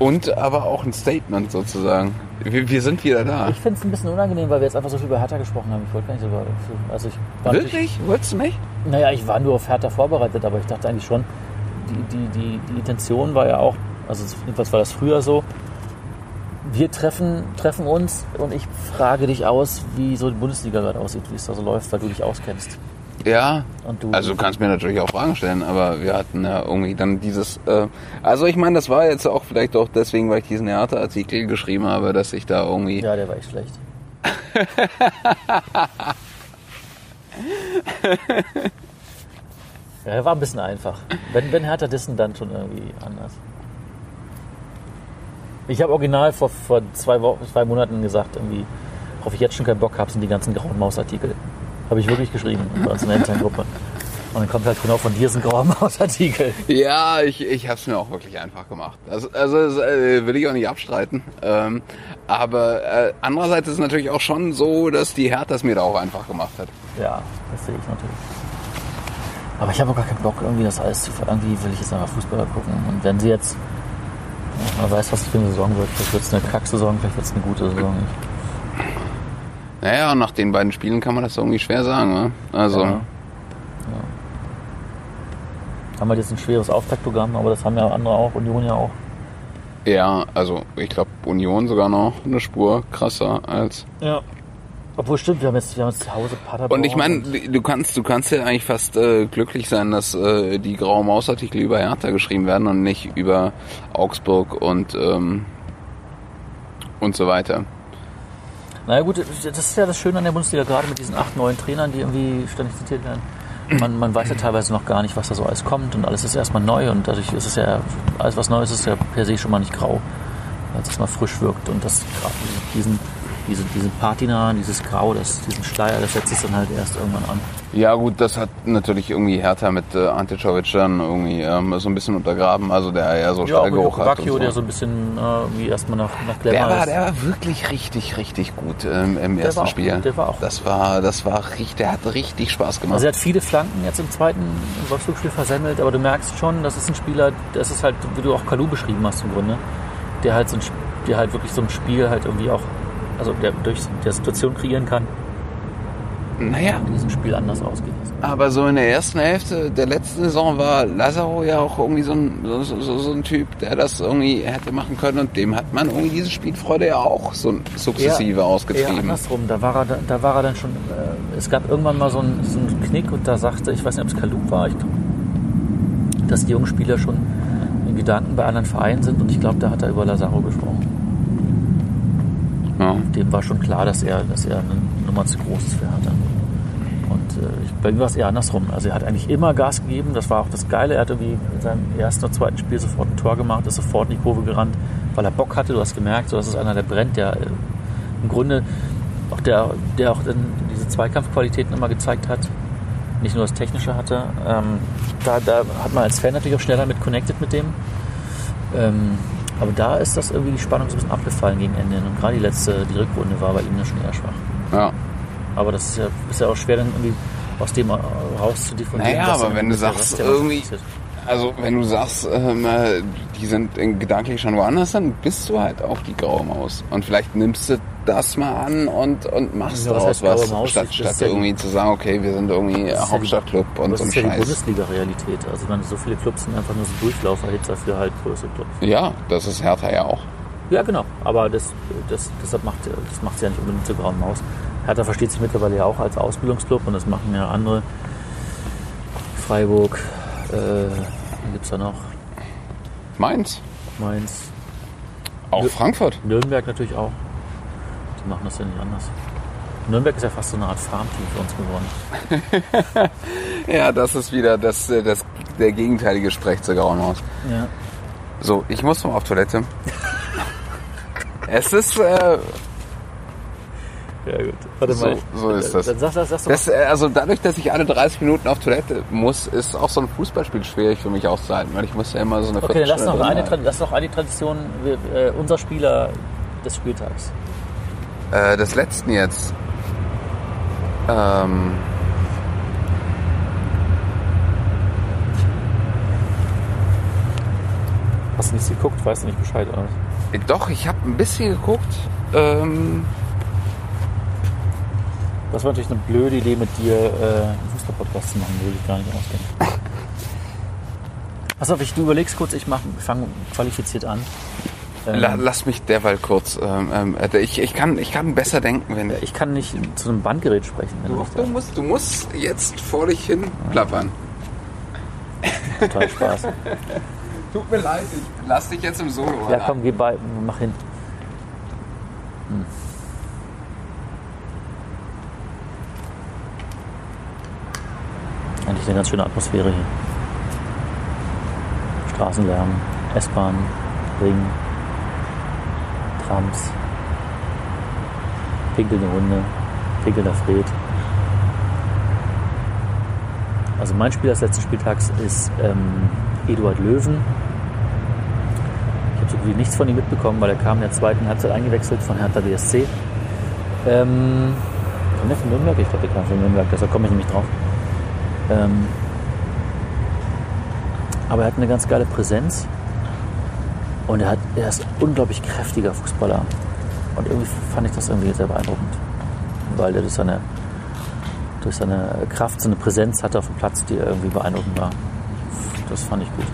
Und aber auch ein Statement sozusagen. Wir, wir sind wieder da. Ich finde es ein bisschen unangenehm, weil wir jetzt einfach so viel über Hertha gesprochen haben. Ich wollte gar nicht so über. Also ich war Wirklich? Wolltest du nicht? Naja, ich war nur auf Hertha vorbereitet, aber ich dachte eigentlich schon, die, die, die, die Intention war ja auch, also jedenfalls war das früher so, wir treffen, treffen uns und ich frage dich aus, wie so die Bundesliga gerade aussieht, wie es da so läuft, weil du dich auskennst. Ja. Also du kannst mir natürlich auch Fragen stellen, aber wir hatten ja irgendwie dann dieses. Äh, also ich meine, das war jetzt auch vielleicht auch deswegen, weil ich diesen Theaterartikel geschrieben habe, dass ich da irgendwie. ja, der war echt schlecht. ja, der war ein bisschen einfach. Wenn, wenn Hertha dissen, dann schon irgendwie anders. Ich habe original vor, vor zwei, Wochen, zwei Monaten gesagt, irgendwie, worauf ich jetzt schon keinen Bock habe, sind die ganzen grauen Mausartikel. Habe ich wirklich geschrieben bei uns in der internen Gruppe. Und dann kommt halt genau von dir so ein grauer Mausartikel. Ja, ich, ich habe es mir auch wirklich einfach gemacht. Also, also das, äh, will ich auch nicht abstreiten. Ähm, aber äh, andererseits ist es natürlich auch schon so, dass die Hertha es mir da auch einfach gemacht hat. Ja, das sehe ich natürlich. Aber ich habe auch gar keinen Bock, irgendwie das alles zu Irgendwie will ich jetzt einfach Fußballer gucken. Und wenn sie jetzt, man weiß, was es für eine Saison wird. Vielleicht wird es eine Kacksaison, vielleicht wird es eine gute Saison. Naja, nach den beiden Spielen kann man das irgendwie schwer sagen. Ne? Also, Ja. Haben halt jetzt ein schweres Auftaktprogramm, aber das haben ja andere auch, Union ja auch. ja, also ich glaube Union sogar noch eine Spur krasser als Ja. Obwohl stimmt, wir haben jetzt, wir haben jetzt zu Hause Paderborn. Und ich meine, du kannst, du kannst ja eigentlich fast äh, glücklich sein, dass äh, die graue Mausartikel über Hertha geschrieben werden und nicht über Augsburg und ähm, und so weiter. Naja gut, das ist ja das Schöne an der Bundesliga, gerade mit diesen acht neuen Trainern, die irgendwie ständig zitiert werden. Man, man weiß ja teilweise noch gar nicht, was da so alles kommt und alles ist erstmal neu und dadurch ist es ja, alles was neu ist, ist ja per se schon mal nicht grau, weil es erstmal frisch wirkt und das diesen, diesen, diesen Patina, dieses Grau, das, diesen Schleier, das setzt sich dann halt erst irgendwann an. Ja gut, das hat natürlich irgendwie Hertha mit äh, Anticovic dann irgendwie ähm, so ein bisschen untergraben, also der ja so Ja, mit Stallgeruch hat. Bacchio, und der so. so ein bisschen äh, wie erstmal nach, nach Der Glamour war, ist. der war wirklich richtig, richtig gut ähm, im Der ersten war Spiel. gut, der war auch das war, das war richtig, der hat richtig Spaß gemacht. Also er hat viele Flanken jetzt im zweiten Wolfsburg-Spiel versemmelt, aber du merkst schon, das ist ein Spieler, das ist halt, wie du auch Kalu beschrieben hast im Grunde, der halt so ein, der halt wirklich so ein Spiel halt irgendwie auch, also der durch der Situation kreieren kann, naja, die diesem Spiel anders ausgeht. Aber so in der ersten Hälfte der letzten Saison war Lazaro ja auch irgendwie so ein, so, so, so ein Typ, der das irgendwie hätte machen können und dem hat man irgendwie diese Spielfreude ja auch so sukzessive Eher ausgetrieben. andersrum, da war er, da, da war er dann schon, äh, es gab irgendwann mal so einen, so einen Knick und da sagte, ich weiß nicht, ob es Kalu war, ich glaub, dass die jungen Spieler schon in Gedanken bei anderen Vereinen sind und ich glaube, da hat er über Lazaro gesprochen. Ja. dem war schon klar, dass er, dass er eine Nummer zu groß ist für Hertha. Und äh, bei ihm war es eher andersrum. Also er hat eigentlich immer Gas gegeben. Das war auch das Geile. Er hat irgendwie in seinem ersten oder zweiten Spiel sofort ein Tor gemacht, ist sofort in die Kurve gerannt, weil er Bock hatte. Du hast gemerkt, so, das ist einer, der brennt, der äh, im Grunde auch der, der auch dann diese Zweikampfqualitäten immer gezeigt hat. Nicht nur das Technische hatte. Ähm, da, da hat man als Fan natürlich auch schneller mit connected mit dem. Ähm, aber da ist das irgendwie die Spannung so ein bisschen abgefallen gegen Ende. Und gerade die letzte, die Rückrunde war bei ihm dann schon eher schwach. ja. Aber das ist ja, ist ja auch schwer dann irgendwie aus dem raus zu diffundieren. Naja, aber wenn du sagst, irgendwie- passiert. Also wenn du sagst, ähm, äh, die sind in- gedanklich schon woanders, dann bist du halt auch die graue Maus. Und vielleicht nimmst du das mal an und, und machst Ja, was daraus was, Maus? statt, Das statt ja irgendwie zu sagen, okay, wir sind irgendwie Das ja Hauptstadtclub und Das so ein ist ja die Scheiß. Bundesliga-Realität. Also wenn so viele Clubs sind einfach nur so Durchlauferhitzer für halt größere Clubs. Ja, das ist Hertha ja auch. Ja, genau. Aber das, das, deshalb macht, das macht sie ja nicht unbedingt zur grauen Maus. Hertha versteht sich mittlerweile ja auch als Ausbildungsclub und das machen ja andere. Freiburg, äh, gibt's da noch? Meins. Mainz, Auch Ja. Frankfurt. Nürnberg natürlich auch. Die machen das ja nicht anders. Nürnberg ist ja fast so eine Art Farmteam für uns geworden. Ja, das ist wieder das, äh, das, der gegenteilige Sprech zur grauen Maus. Ja. So, ich muss mal auf Toilette. es ist, äh, Ja, gut. Warte So- mal. so ist das. Dann sag, sag, sag das, also dadurch, dass ich alle 30 Minuten auf Toilette muss, ist auch so ein Fußballspiel schwierig für mich auszuhalten, weil ich muss ja immer so eine Okay, dann lass noch, eine, lass noch eine Tradition, wir, äh, unser Spieler des Spieltags. Äh, des letzten jetzt. Ähm, Hast du nichts geguckt, weißt du nicht Bescheid aus. doch, ich habe ein bisschen geguckt. Ähm, Das war natürlich eine blöde Idee, mit dir äh, einen Fußball-Podcast zu machen, würde ich gar nicht ausgehen. Pass auf, ich, du überlegst kurz, ich fange qualifiziert an. Ähm, la, lass mich derweil kurz. Ähm, äh, ich, ich, kann, ich kann besser denken, wenn ich kann nicht zu einem Bandgerät sprechen. Du, du, musst, du musst jetzt vor dich hin plappern. total Spaß. Tut mir leid, ich lass dich jetzt im Solo. Ja, komm, geh bei, mach hin. Hm. Eigentlich eine ganz schöne Atmosphäre hier. Straßenlärm, S-Bahn, Ring, Trams, pinkelnde Hunde, pinkelnder Fred. Also mein Spieler des letzten Spieltags ist ähm, Eduard Löwen. Ich habe so gut wie nichts von ihm mitbekommen, weil er kam in der zweiten Halbzeit eingewechselt von Hertha BSC. Ähm, kommt der von Nürnberg? Ich glaube, der kam von Nürnberg, deshalb komme ich nämlich drauf. Ähm, aber er hat eine ganz geile Präsenz und er, hat, er ist unglaublich kräftiger Fußballer. Und irgendwie fand ich das irgendwie sehr beeindruckend, weil er durch seine, durch seine Kraft so eine Präsenz hatte auf dem Platz, die irgendwie beeindruckend war. Das fand ich gut.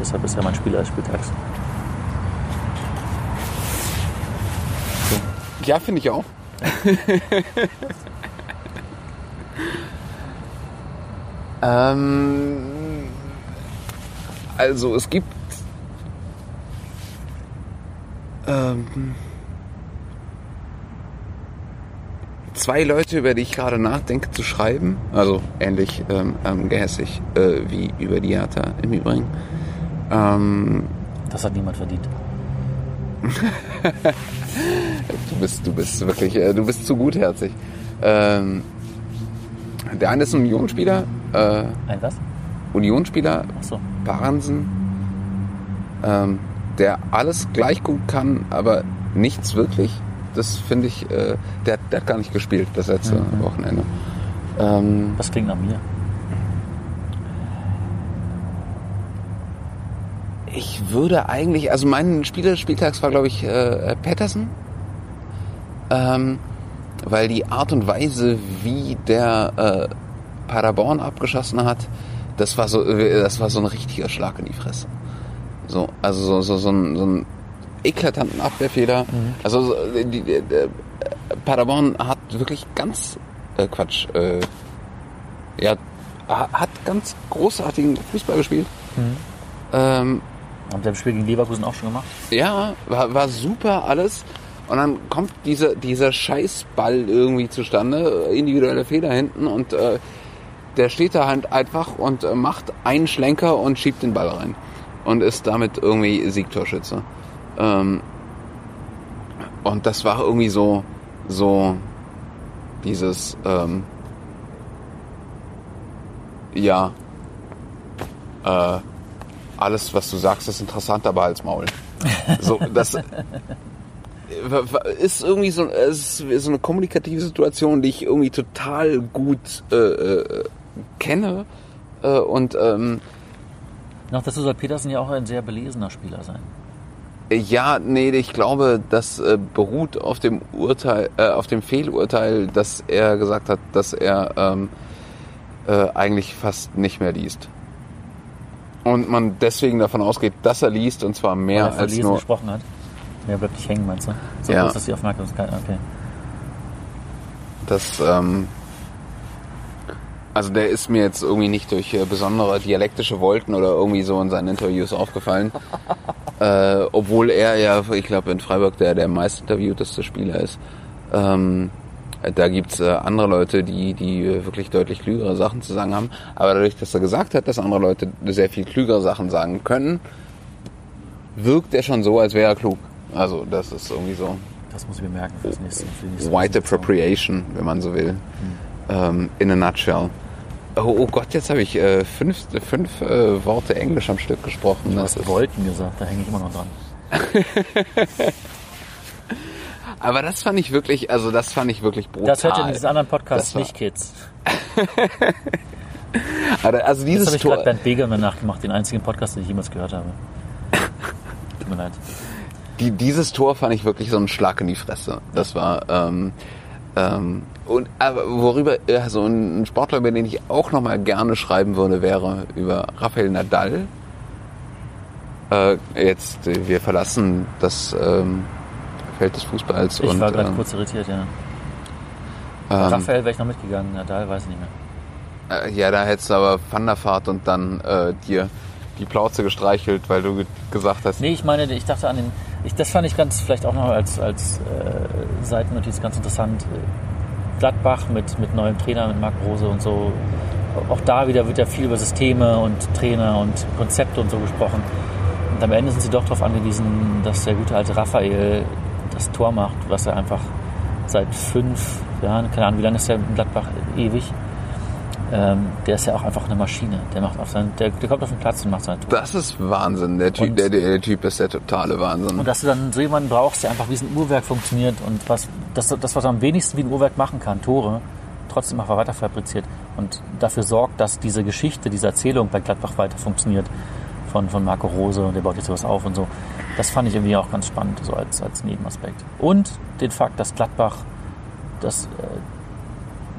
Deshalb ist er mein Spieler des Spieltags. Ja, finde ich auch. ähm, also es gibt ähm, zwei Leute, über die ich gerade nachdenke zu schreiben. Also ähnlich ähm, ähm, gehässig äh, wie über die Hertha im Übrigen. Ähm, Das hat niemand verdient. Du bist, du bist wirklich, äh, du bist zu gutherzig. Ähm, der eine ist ein Unionsspieler, äh, Ein was? Unionsspieler, Achso. Baransen, ähm, der alles gleich gut kann, aber nichts wirklich. Das finde ich, äh, der, hat- der hat gar nicht gespielt das letzte Mhm. Wochenende. Ähm, Das klingt nach mir. Ich würde eigentlich, also mein Spieler des Spieltags war, glaube ich, äh, Patterson. Ähm, weil die Art und Weise, wie der äh, Paderborn abgeschossen hat, das war so, äh, das war so ein richtiger Schlag in die Fresse. So, also so, so, so, ein, so ein eklatanten Abwehrfehler. Also so, die, die, äh, Paderborn hat wirklich ganz äh, Quatsch. Äh, ja, ha- hat ganz großartigen Fußball gespielt. Ähm, Haben Sie im Spiel gegen Leverkusen auch schon gemacht? ja, war, war super alles. Und dann kommt dieser, dieser Scheißball irgendwie zustande, individuelle Fehler hinten und äh, der steht da halt einfach und äh, macht einen Schlenker und schiebt den Ball rein. Und ist damit irgendwie Siegtorschütze. Ähm, und das war irgendwie so, so dieses, ähm, ja, äh, alles, was du sagst, ist interessant, aber als Maul. So, das ist irgendwie so, ist so eine kommunikative Situation, die ich irgendwie total gut äh, äh, kenne äh, und ähm, Noch dazu soll Petersen ja auch ein sehr belesener Spieler sein. Ja, nee, ich glaube, das äh, beruht auf dem Urteil, äh, auf dem Fehlurteil, dass er gesagt hat, dass er ähm, äh, eigentlich fast nicht mehr liest. Und man deswegen davon ausgeht, dass er liest und zwar mehr Weil er als nur. gesprochen hat. Mehr bleibt nicht hängen, meinst du? So Ja. groß ist die Aufmerksamkeit. Okay. Das, ähm, also der ist mir jetzt irgendwie nicht durch äh, besondere dialektische Wolken oder irgendwie so in seinen Interviews aufgefallen. äh, obwohl er ja, ich glaube in Freiburg der der meist interviewteste Spieler ist. Ähm, da gibt's äh, andere Leute, die, die äh, wirklich deutlich klügere Sachen zu sagen haben. Aber dadurch, dass er gesagt hat, dass andere Leute sehr viel klügere Sachen sagen können, wirkt er schon so, als wäre er klug. Also das ist irgendwie so Das muss ich mir merken fürs nächste. Für nächste White. Appropriation, wenn man so will. Ähm, in a nutshell. Oh, oh Gott, jetzt habe ich äh, fünf, fünf äh, Worte Englisch am Stück gesprochen. Du Das hast Wolken gesagt, da hänge ich immer noch dran. aber das fand ich wirklich, also das fand ich wirklich brutal. Das hört ihr in diesen anderen war- nicht, Kids. Also, also Das dieses habe ich gerade Bernd Begelmann nachgemacht, den einzigen Podcast, den ich jemals gehört habe. Tut mir leid. die, dieses Tor fand ich wirklich so ein Schlag in die Fresse. Das war ähm, ähm, und aber worüber also ein Sportler, über den ich auch noch mal gerne schreiben würde, wäre über Rafael Nadal. Äh, jetzt äh, wir verlassen das ähm, Feld des Fußballs Ich und war gerade ähm, kurz irritiert, ja. ähm, Raphael wäre ich noch mitgegangen, Nadal weiß ich nicht mehr. äh, ja, da hättest du aber Van der Vaart und dann äh, dir die Plauze gestreichelt, weil du ge gesagt hast, Nee, ich meine, ich dachte an den. Ich, das fand ich ganz vielleicht auch noch als, als äh, Seitennotiz ganz interessant. Gladbach mit, mit neuem Trainer, mit Marc Rose und so. Auch da wieder wird ja viel über Systeme und Trainer und Konzepte und so gesprochen. Und am Ende sind sie doch darauf angewiesen, dass der gute alte Raphael das Tor macht, was er einfach seit fünf Jahren, keine Ahnung, wie lange ist der in Gladbach ewig. Ähm, der ist ja auch einfach eine Maschine. Der macht auf seinen, der, der kommt auf den Platz und macht seine Tore. das ist Wahnsinn. Der Typ, Und- der, der Typ ist der totale Wahnsinn. Und dass du dann so jemanden brauchst, der einfach wie ein Uhrwerk funktioniert und was, das, das, was am wenigsten wie ein Uhrwerk machen kann, Tore, trotzdem einfach weiter fabriziert und dafür sorgt, dass diese Geschichte, diese Erzählung bei Gladbach weiter funktioniert von, von Marco Rose und der baut jetzt sowas auf und so. Das fand ich irgendwie auch ganz spannend, so als, als Nebenaspekt. Und den Fakt, dass Gladbach das, äh,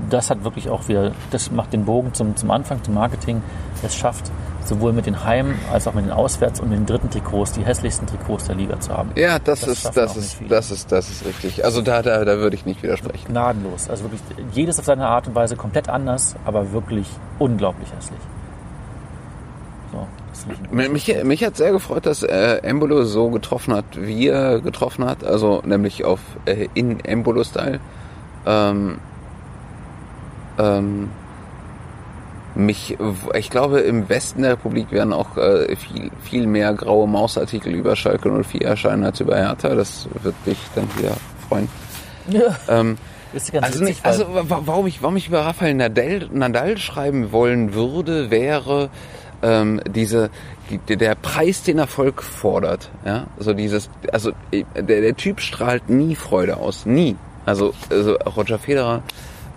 das hat wirklich auch wieder, das macht den Bogen zum, zum Anfang, zum Marketing. Es schafft, sowohl mit den Heim- als auch mit den Auswärts- und mit den dritten Trikots die hässlichsten Trikots der Liga zu haben. Ja, das, Das ist, das ist, das ist, das ist richtig. Also da, da, da würde ich nicht widersprechen. Gnadenlos. Also wirklich jedes auf seine Art und Weise komplett anders, aber wirklich unglaublich hässlich. So, Mich, mich hat sehr gefreut, dass äh, Embolo so getroffen hat, wie er getroffen hat. Also nämlich auf äh, in Embolo-Style. Ähm, ähm, mich, ich glaube, im Westen der Republik werden auch äh, viel, viel mehr graue Mausartikel über Schalke 04 erscheinen als über Hertha. Das wird dich dann wieder freuen. Ja, Ähm, Also, nicht, also wa- warum ich, warum ich über Rafael Nadal, Nadal schreiben wollen würde, wäre ähm, diese die, der Preis, den Erfolg fordert. Ja, so dieses, also der, der Typ strahlt nie Freude aus, nie. Also, also Roger Federer.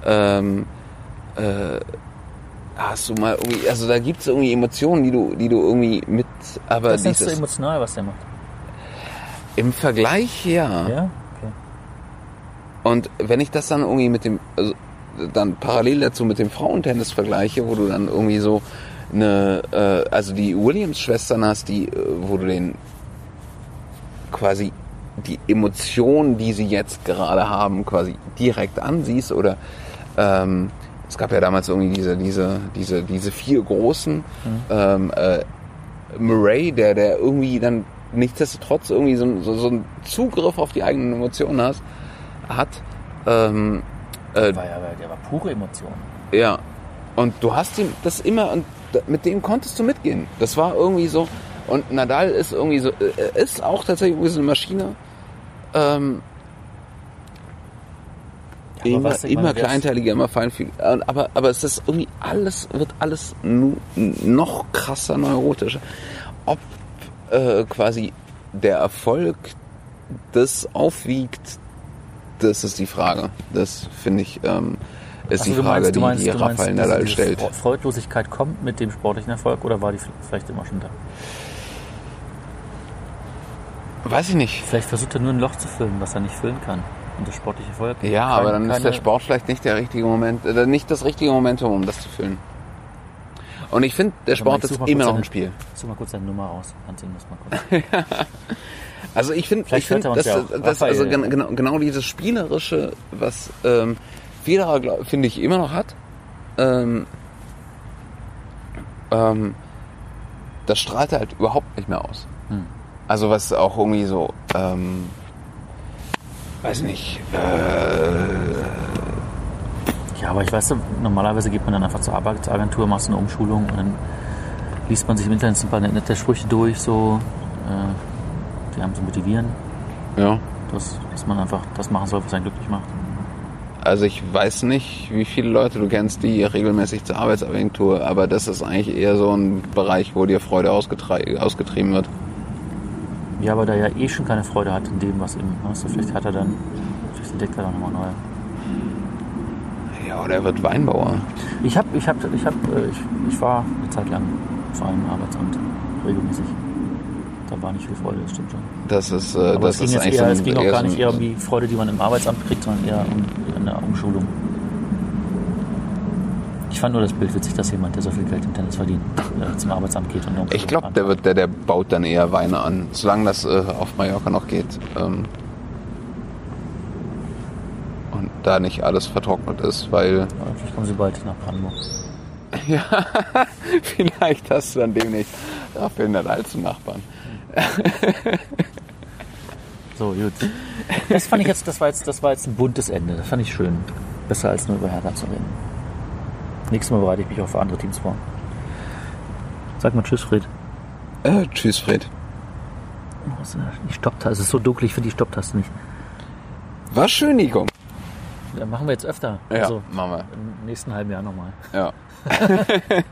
Ähm, äh, hast du mal irgendwie, also da gibt's irgendwie Emotionen, die du, die du irgendwie mit, aber das ist so dieses emotional, was der macht. im Vergleich ja. Ja? Okay. Und wenn ich das dann irgendwie mit dem, also dann parallel dazu mit dem Frauentennis vergleiche, wo du dann irgendwie so eine, äh, also die Williams-Schwestern hast, die, äh, wo du den quasi die Emotionen, die sie jetzt gerade haben, quasi direkt ansiehst oder ähm, es gab ja damals irgendwie diese, diese, diese, diese vier großen ähm, äh, Murray, der, der irgendwie dann nichtsdestotrotz irgendwie so, so, so einen Zugriff auf die eigenen Emotionen hast, hat. Ähm, äh, War ja, der war pure Emotion. ja. Und du hast ihm das immer und mit dem konntest du mitgehen. Das war irgendwie so. Und Nadal ist irgendwie so, äh, ist auch tatsächlich irgendwie so eine Maschine. Ähm, immer, was, meine, immer kleinteiliger, immer feinfühliger. Aber, aber es ist irgendwie alles, wird alles noch krasser neurotischer. Ob äh, quasi der Erfolg das aufwiegt, das ist die Frage. Das finde ich, ähm, ist Ach so, die Frage, meinst- du meinst- die, die Raphael Nadal stellt. Fre- Freudlosigkeit kommt mit dem sportlichen Erfolg oder war die vielleicht immer schon da? Weiß ich nicht. Vielleicht versucht er nur ein Loch zu füllen, was er nicht füllen kann. Und das sportliche Erfolg. Ja, aber dann ist der Sport vielleicht nicht der richtige Moment, äh, nicht das richtige Momentum, um das zu füllen. Und ich finde, der Sport ist immer noch ein Spiel. Such mal kurz seine Nummer raus. Hans das mal kurz. Also ich finde, ich finde, dass, ja dass also genau, genau dieses spielerische, was ähm, Federer finde ich immer noch hat, ähm, ähm, das strahlt er halt überhaupt nicht mehr aus. Hm. Also was auch irgendwie so, ähm, weiß nicht, äh, Ja, aber ich weiß, normalerweise geht man dann einfach zur Arbeitsagentur, machst eine Umschulung und dann liest man sich im Internet ein paar nette Sprüche durch, so, äh, die haben zu motivieren, ja. dass, dass man einfach das machen soll, was einen glücklich macht. Also ich weiß nicht, wie viele Leute du kennst, die regelmäßig zur Arbeitsagentur, aber das ist eigentlich eher so ein Bereich, wo dir Freude ausgetrieben wird. Ja, aber da ja eh schon keine Freude hat in dem, was ihm, weißt du, vielleicht hat er dann, vielleicht entdeckt er dann nochmal neu. Ja, oder er wird Weinbauer. Ich hab, ich hab, ich hab, äh, ich, ich war eine Zeit lang vor einem Arbeitsamt, regelmäßig. Da war nicht viel Freude, das stimmt schon. Das ist, äh, Aber das es ging ist eigentlich eher, es ging auch gar nicht eher um die Freude, die man im Arbeitsamt kriegt, sondern eher um eine Umschulung. Ich fand nur das Bild witzig, dass jemand, der so viel Geld im Tennis verdient, äh, zum Arbeitsamt geht und Ich glaube, der wird, der, der baut dann eher Weine an, solange das äh, auf Mallorca noch geht. Ähm, und da nicht alles vertrocknet ist, weil Ja, Vielleicht kommen sie bald nach Brandenburg. ja, vielleicht hast du dann demnächst Raphael Nadal zum Nachbarn. So, gut. Das fand ich jetzt, das war jetzt, das war jetzt ein buntes Ende. Das fand ich schön. Besser als nur über Hertha zu reden. Nächstes Mal bereite ich mich auch für andere Teams vor. Sag mal Tschüss, Fred. Äh, tschüss, Fred. Ist, äh, Die Stopptaste, es ist so dunkel, ich finde die Stopptaste nicht. War schön, Nico. Ja, machen wir jetzt öfter. Ja, Also machen im nächsten halben Jahr nochmal. wir. Ja.